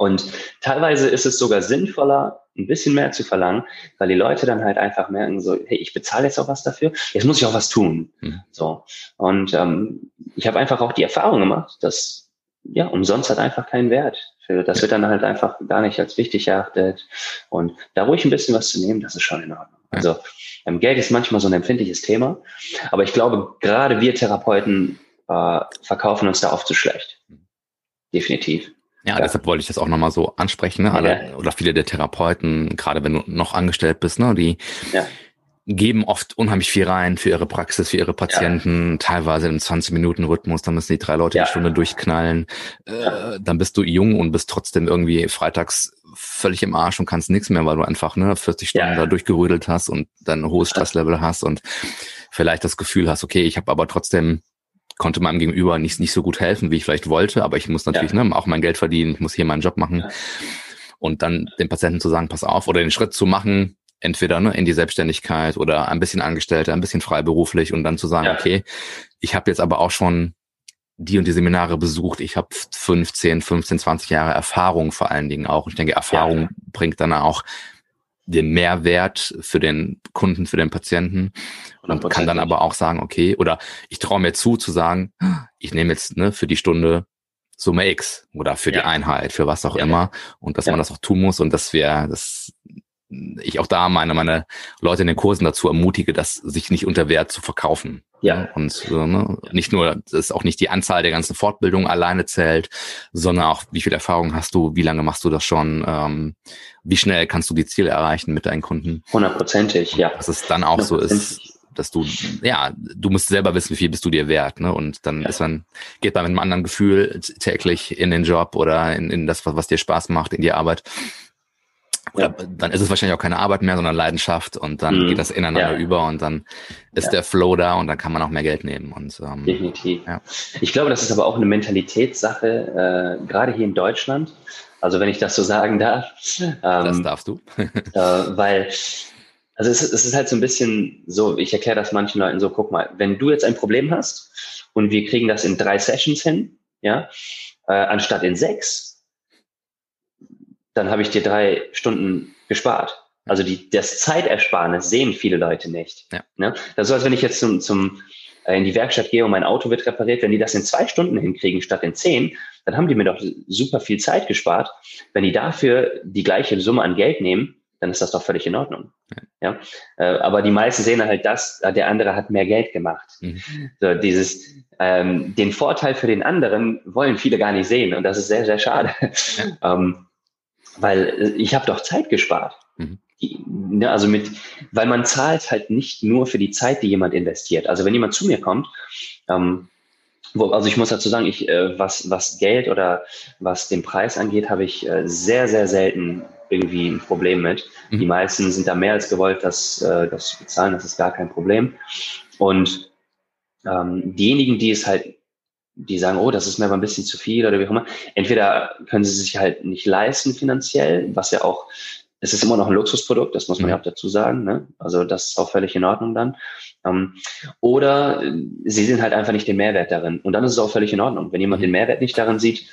Und teilweise ist es sogar sinnvoller, ein bisschen mehr zu verlangen, weil die Leute dann halt einfach merken, so, hey, ich bezahle jetzt auch was dafür, jetzt muss ich auch was tun. Mhm. So. Und ähm, ich habe einfach auch die Erfahrung gemacht, dass ja, umsonst hat einfach keinen Wert. Das wird dann halt einfach gar nicht als wichtig erachtet. Und da ruhig ein bisschen was zu nehmen, das ist schon in Ordnung. Also ähm, Geld ist manchmal so ein empfindliches Thema, aber ich glaube, gerade wir Therapeuten äh, verkaufen uns da oft zu schlecht. Mhm. Definitiv. Ja, ja, deshalb wollte ich das auch nochmal so ansprechen. Ne? Alle, ja. Oder viele der Therapeuten, gerade wenn du noch angestellt bist, ne, die ja. Geben oft unheimlich viel rein für ihre Praxis, für ihre Patienten, teilweise im 20-Minuten-Rhythmus, dann müssen die drei Leute die Stunde durchknallen. Äh, dann bist du jung und bist trotzdem irgendwie freitags völlig im Arsch und kannst nichts mehr, weil du einfach ne, 40 Stunden da durchgerödelt hast und dann ein hohes Stresslevel hast und vielleicht das Gefühl hast, okay, ich habe aber trotzdem konnte meinem Gegenüber nicht, nicht so gut helfen, wie ich vielleicht wollte, aber ich muss natürlich ja. ne, auch mein Geld verdienen, ich muss hier meinen Job machen. Ja. Und dann dem Patienten zu sagen, pass auf, oder den Schritt zu machen, entweder ne, in die Selbstständigkeit oder ein bisschen Angestellte, ein bisschen freiberuflich und dann zu sagen, ja. okay, ich habe jetzt aber auch schon die und die Seminare besucht. Ich habe 15, 15, 20 Jahre Erfahrung vor allen Dingen auch. Und ich denke, Erfahrung bringt dann auch den Mehrwert für den Kunden, für den Patienten und kann dann aber auch sagen, okay, oder ich traue mir zu, zu sagen, ich nehme jetzt ne, für die Stunde Summe X oder für ja. die Einheit, für was auch ja. immer und dass ja. man das auch tun muss und dass wir, dass ich auch da meine, meine Leute in den Kursen dazu ermutige, das sich nicht unter Wert zu verkaufen. Ja. Und äh, ne, nicht nur, dass auch nicht die Anzahl der ganzen Fortbildungen alleine zählt, sondern auch, wie viel Erfahrung hast du, wie lange machst du das schon, ähm, wie schnell kannst du die Ziele erreichen mit deinen Kunden. Hundertprozentig, ja. Dass es dann auch so ist, dass du, ja, du musst selber wissen, wie viel bist du dir wert, ne? Und dann ja. ist man, geht man mit einem anderen Gefühl täglich in den Job oder in, in das, was, was dir Spaß macht, in die Arbeit. Oder ja. dann ist es wahrscheinlich auch keine Arbeit mehr, sondern Leidenschaft und dann mhm. geht das ineinander ja. über und dann ist ja. der Flow da und dann kann man auch mehr Geld nehmen. Und, ähm, Definitiv. Ich glaube, das ist aber auch eine Mentalitätssache, äh, gerade hier in Deutschland. Also wenn ich das so sagen darf. Ähm, das darfst du. äh, weil, also es, es ist halt so ein bisschen so, ich erkläre das manchen Leuten so, guck mal, wenn du jetzt ein Problem hast und wir kriegen das in drei Sessions hin, ja, äh, anstatt in sechs, dann habe ich dir drei Stunden gespart. Also die, das Zeitersparnis sehen viele Leute nicht. Ja. Ne? Das ist so, als wenn ich jetzt zum, zum, äh, in die Werkstatt gehe und mein Auto wird repariert. Wenn die das in zwei Stunden hinkriegen statt in zehn, dann haben die mir doch super viel Zeit gespart. Wenn die dafür die gleiche Summe an Geld nehmen, dann ist das doch völlig in Ordnung. Ja. ja? Äh, aber die meisten sehen halt das, äh, der andere hat mehr Geld gemacht. Mhm. So, dieses, ähm, den Vorteil für den anderen wollen viele gar nicht sehen und das ist sehr, sehr schade. Ja. ähm, weil äh, ich habe doch Zeit gespart. Mhm. Ne, also mit, weil man zahlt halt nicht nur für die Zeit, die jemand investiert. Also wenn jemand zu mir kommt, ähm, wo, also ich muss dazu sagen, ich, äh, was, was Geld oder was den Preis angeht, habe ich äh, sehr, sehr selten irgendwie ein Problem mit. Mhm. Die meisten sind da mehr als gewollt, das, äh, das zu bezahlen, das ist gar kein Problem. Und ähm, diejenigen, die es halt die sagen, oh, das ist mir aber ein bisschen zu viel oder wie auch immer. Entweder können sie sich halt nicht leisten finanziell, was ja auch, es ist immer noch ein Luxusprodukt, das muss man ja auch dazu sagen. Ne? Also das ist auch völlig in Ordnung dann. Ähm, oder sie sehen halt einfach nicht den Mehrwert darin. Und dann ist es auch völlig in Ordnung. Wenn jemand den Mehrwert nicht darin sieht,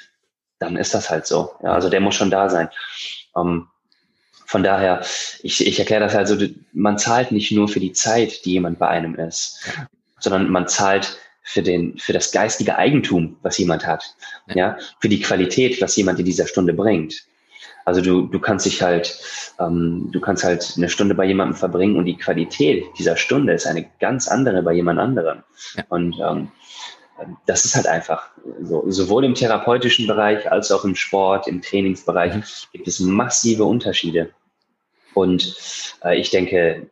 dann ist das halt so. Ja, also der muss schon da sein. Ähm, von daher, ich, ich erkläre das halt so, man zahlt nicht nur für die Zeit, die jemand bei einem ist, sondern man zahlt für den, für das geistige Eigentum, was jemand hat, ja, für die Qualität, was jemand in dieser Stunde bringt. Also du, du kannst dich halt, ähm, du kannst halt eine Stunde bei jemandem verbringen und die Qualität dieser Stunde ist eine ganz andere bei jemand anderem. Ja. Und ähm, das ist halt einfach so. Sowohl im therapeutischen Bereich als auch im Sport, im Trainingsbereich mhm. gibt es massive Unterschiede. Und äh, ich denke,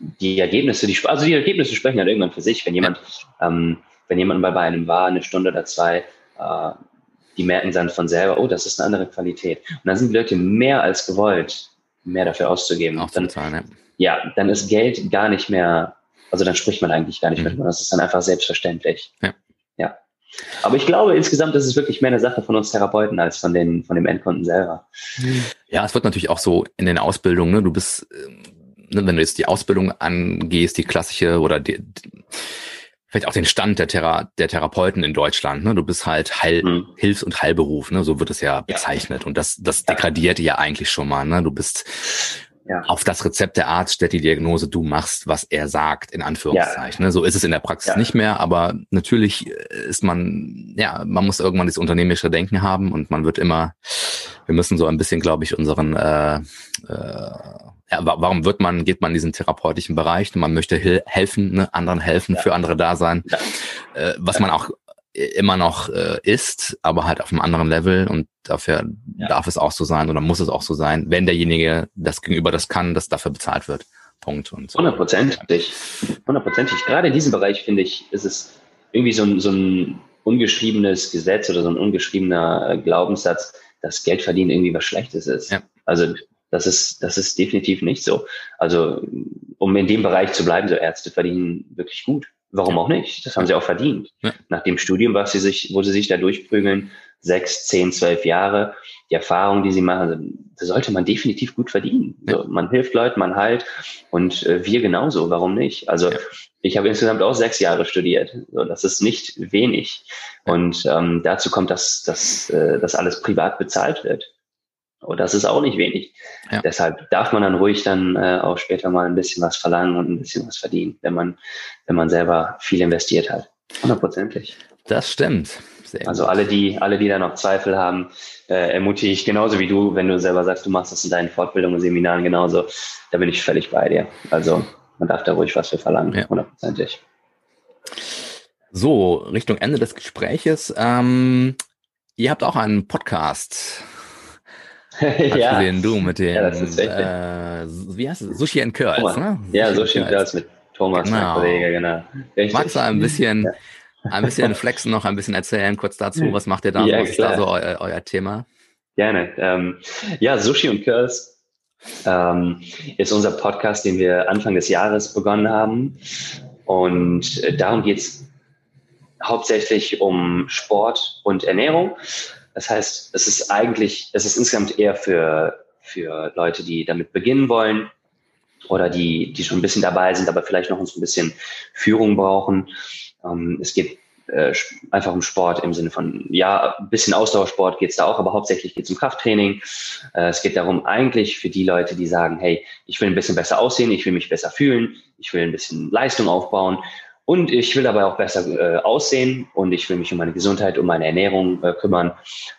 die Ergebnisse, die, also die Ergebnisse sprechen halt irgendwann für sich. Wenn jemand, ähm, wenn jemand mal bei einem war, eine Stunde oder zwei, äh, die merken dann von selber, oh, das ist eine andere Qualität. Und dann sind die Leute mehr als gewollt, mehr dafür auszugeben. Auch dann, Zahlen, ja. ja, dann ist Geld gar nicht mehr, also dann spricht man eigentlich gar nicht mhm. mehr. Das ist dann einfach selbstverständlich. Ja. ja. Aber ich glaube, insgesamt ist es wirklich mehr eine Sache von uns Therapeuten als von, den, von dem Endkunden selber. Ja, es wird natürlich auch so in den Ausbildungen, ne? du bist, ne, wenn du jetzt die Ausbildung angehst, die klassische oder die, vielleicht auch den Stand der, Thera der Therapeuten in Deutschland. Ne? Du bist halt Heil mhm. Hilfs- und Heilberuf, ne? so wird es ja bezeichnet. Ja. Und das, das degradiert ja eigentlich schon mal. Ne? Du bist ja. Auf das Rezept der Arzt stellt die Diagnose, du machst, was er sagt, in Anführungszeichen. Ja. So ist es in der Praxis ja. nicht mehr, aber natürlich ist man, ja, man muss irgendwann dieses unternehmerische Denken haben und man wird immer, wir müssen so ein bisschen, glaube ich, unseren, äh, äh, ja, warum wird man, geht man in diesen therapeutischen Bereich? Man möchte helfen, ne, anderen helfen, für andere da sein, äh, was man auch immer noch äh, ist, aber halt auf einem anderen Level und dafür ja. darf es auch so sein oder muss es auch so sein, wenn derjenige das gegenüber das kann, dass dafür bezahlt wird. Punkt. Und so. Hundertprozentig. Hundertprozentig. Gerade in diesem Bereich, finde ich, ist es irgendwie so ein, so ein ungeschriebenes Gesetz oder so ein ungeschriebener äh, Glaubenssatz, dass Geld verdienen irgendwie was Schlechtes ist. Ja. Also das ist, das ist definitiv nicht so. Also um in dem Bereich zu bleiben, so Ärzte verdienen wirklich gut. Warum ja. auch nicht? Das haben sie auch verdient. Ja. Nach dem Studium, was sie sich, wo sie sich da durchprügeln, sechs, zehn, zwölf Jahre, die Erfahrung, die sie machen, da sollte man definitiv gut verdienen. Ja. So, man hilft Leuten, man heilt und äh, wir genauso. Warum nicht? Also ich habe insgesamt auch sechs Jahre studiert. So, das ist nicht wenig. Und ähm, dazu kommt, dass, dass äh, das alles privat bezahlt wird. Und das ist auch nicht wenig. Ja. Deshalb darf man dann ruhig dann äh, auch später mal ein bisschen was verlangen und ein bisschen was verdienen, wenn man, wenn man selber viel investiert hat. Hundertprozentig. Das stimmt. Sehr also alle, die, alle, die da noch Zweifel haben, äh, ermutige ich genauso wie du, wenn du selber sagst, du machst das in deinen Fortbildungen und Seminaren genauso, da bin ich völlig bei dir. Also man darf da ruhig was für verlangen, hundertprozentig. Ja. So, Richtung Ende des Gespräches. Ähm, ihr habt auch einen Podcast ja. gesehen, du mit dem, ja, das ist äh, wie heißt es? Sushi and Curls, Thomas. ne? Ja, Sushi, and Curls mit Thomas, genau. mein Kollege, genau. Richtig. Magst du ein bisschen, ja. ein bisschen flexen noch, ein bisschen erzählen kurz dazu, was macht ihr da, ja, was ist da so eu euer Thema? Gerne. Ähm, ja, Sushi und Curls ähm, ist unser Podcast, den wir Anfang des Jahres begonnen haben. Und äh, darum geht es hauptsächlich um Sport und Ernährung. Das heißt, es ist eigentlich, es ist insgesamt eher für, für Leute, die damit beginnen wollen oder die, die schon ein bisschen dabei sind, aber vielleicht noch ein bisschen Führung brauchen. Ähm, es geht äh, einfach um Sport im Sinne von, ja, ein bisschen Ausdauersport geht es da auch, aber hauptsächlich geht es um Krafttraining. Äh, es geht darum, eigentlich für die Leute, die sagen, hey, ich will ein bisschen besser aussehen, ich will mich besser fühlen, ich will ein bisschen Leistung aufbauen und ich will aber auch besser äh, aussehen und ich will mich um meine Gesundheit, um meine Ernährung äh, kümmern.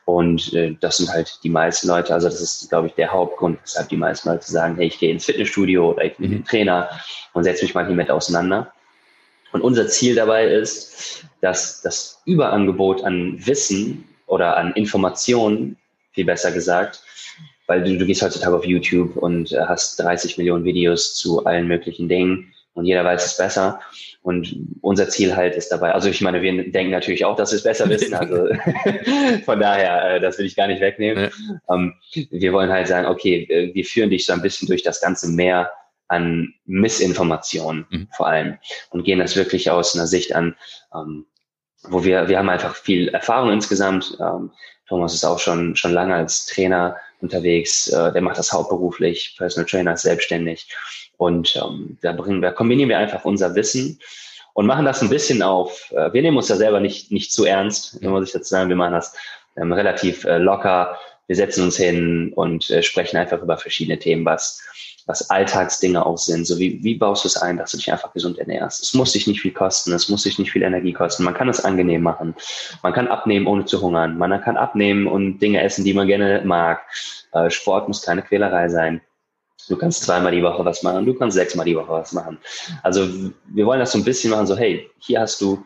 Und äh, das sind halt die meisten Leute, also das ist, glaube ich, der Hauptgrund, weshalb die meisten Leute sagen, hey, ich gehe ins Fitnessstudio oder ich bin mhm. Trainer und setze mich mal hiermit auseinander. Und unser Ziel dabei ist, dass das Überangebot an Wissen oder an Informationen, viel besser gesagt, weil du, du gehst heutzutage auf YouTube und äh, hast 30 Millionen Videos zu allen möglichen Dingen und jeder weiß es besser. Und unser Ziel halt ist dabei, also ich meine, wir denken natürlich auch, dass wir es besser wissen. Also von daher, äh, das will ich gar nicht wegnehmen. Ja. Ähm, wir wollen halt sagen, okay, äh, wir führen dich so ein bisschen durch das ganze Meer an Missinformationen mhm. vor allem und gehen das wirklich aus einer Sicht an, ähm, wo wir, wir haben einfach viel Erfahrung insgesamt. Ähm, Thomas ist auch schon, schon lange als Trainer unterwegs, äh, der macht das hauptberuflich, Personal Trainer ist selbstständig. Und ähm, da bringen wir, kombinieren wir einfach unser Wissen und machen das ein bisschen auf, äh, wir nehmen uns da selber nicht, nicht zu ernst, man sich dazu sagen, wir machen das ähm, relativ äh, locker. Wir setzen uns hin und äh, sprechen einfach über verschiedene Themen, was, was Alltagsdinge auch sind. So wie, wie baust du es ein, dass du dich einfach gesund ernährst? Es muss dich nicht viel kosten, es muss dich nicht viel Energie kosten. Man kann es angenehm machen. Man kann abnehmen, ohne zu hungern. Man kann abnehmen und Dinge essen, die man gerne mag. Äh, Sport muss keine Quälerei sein. Du kannst zweimal die Woche was machen, du kannst sechsmal die Woche was machen. Also wir wollen das so ein bisschen machen, so hey, hier hast du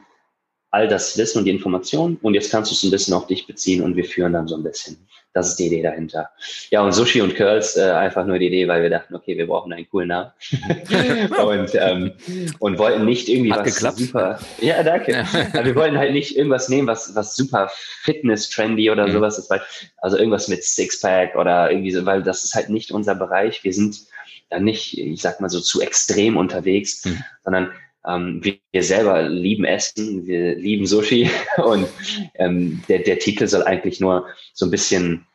all das Wissen und die Informationen und jetzt kannst du es ein bisschen auf dich beziehen und wir führen dann so ein bisschen. Das ist die Idee dahinter. Ja, und Sushi und Curls, äh, einfach nur die Idee, weil wir dachten, okay, wir brauchen einen coolen Namen. und, ähm, und wollten nicht irgendwie Hat was geklappt. super. Ja, danke. Aber wir wollten halt nicht irgendwas nehmen, was, was super Fitness-trendy oder Mhm. sowas ist, weil, also irgendwas mit Sixpack oder irgendwie so, weil das ist halt nicht unser Bereich. Wir sind da nicht, ich sag mal so, zu extrem unterwegs, Mhm. sondern ähm, wir, selber lieben Essen, wir lieben Sushi und ähm, der, der Titel soll eigentlich nur so ein bisschen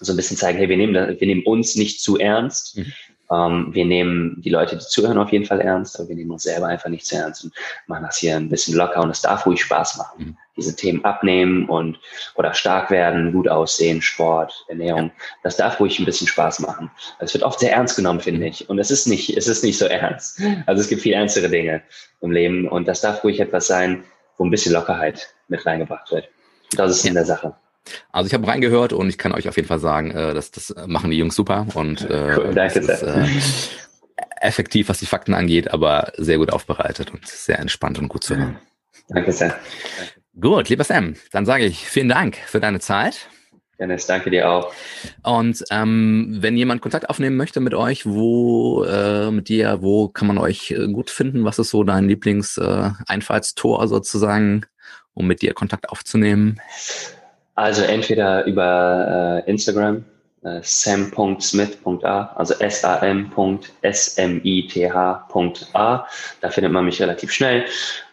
so ein bisschen zeigen, hey, wir nehmen, wir nehmen uns nicht zu ernst. Mhm. Ähm, wir nehmen die Leute, die zuhören, auf jeden Fall ernst, aber wir nehmen uns selber einfach nicht zu ernst und machen das hier ein bisschen locker und es darf ruhig Spaß machen. Mhm. Diese Themen abnehmen und oder stark werden, gut aussehen, Sport, Ernährung, das darf ruhig ein bisschen Spaß machen. Es wird oft sehr ernst genommen, finde ich. Und es ist nicht, es ist nicht so ernst. Also es gibt viel ernstere Dinge im Leben und das darf ruhig etwas sein, wo ein bisschen Lockerheit mit reingebracht wird. Das ist in der Sache. Also ich habe reingehört und ich kann euch auf jeden Fall sagen, äh, dass das machen die Jungs super und äh, Cool, danke das ist, äh, effektiv, was die Fakten angeht, aber sehr gut aufbereitet und sehr entspannt und gut zu hören. Danke sehr. Gut, lieber Sam, dann sage ich vielen Dank für deine Zeit. Dennis, danke dir auch. Und ähm, wenn jemand Kontakt aufnehmen möchte mit euch, wo äh, mit dir, wo kann man euch äh, gut finden? Was ist so dein Lieblings-Einfallstor sozusagen, um mit dir Kontakt aufzunehmen? Also entweder über äh, Instagram, äh, sam.smith.a, also sam.smith.a, da findet man mich relativ schnell.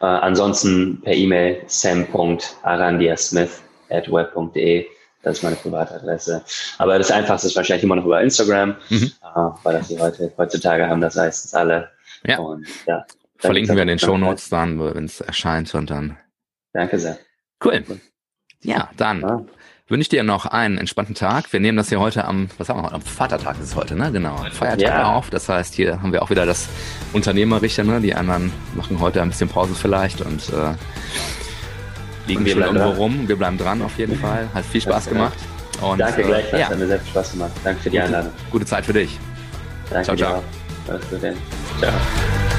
Äh, ansonsten per E-Mail sam.arandiasmith.web.de, das ist meine Privatadresse. Aber das Einfachste ist wahrscheinlich immer noch über Instagram, Mhm. äh, weil das die heute, heutzutage haben das meistens alle. Ja. Und, ja Verlinken wir in den. Show Notes dann, wenn es erscheint und dann. Danke sehr. Cool. Ja, dann Ja. wünsche ich dir noch einen entspannten Tag. Wir nehmen das hier heute am, was haben wir heute? Am Vatertag ist es heute, ne? Genau. Feiertag Ja. auf. Das heißt, hier haben wir auch wieder das Unternehmerische, ne? Die anderen machen heute ein bisschen Pause vielleicht und äh, liegen Und wir schon bleiben irgendwo dran. rum. Wir bleiben dran auf jeden Fall. Hat viel Spaß gemacht. Und, Danke äh, gleichfalls, Ja, hat mir sehr viel Spaß gemacht. Danke für die Einladung. gute Zeit für dich. Danke Ciao, dir ciao. auch. Alles Gute. Ciao.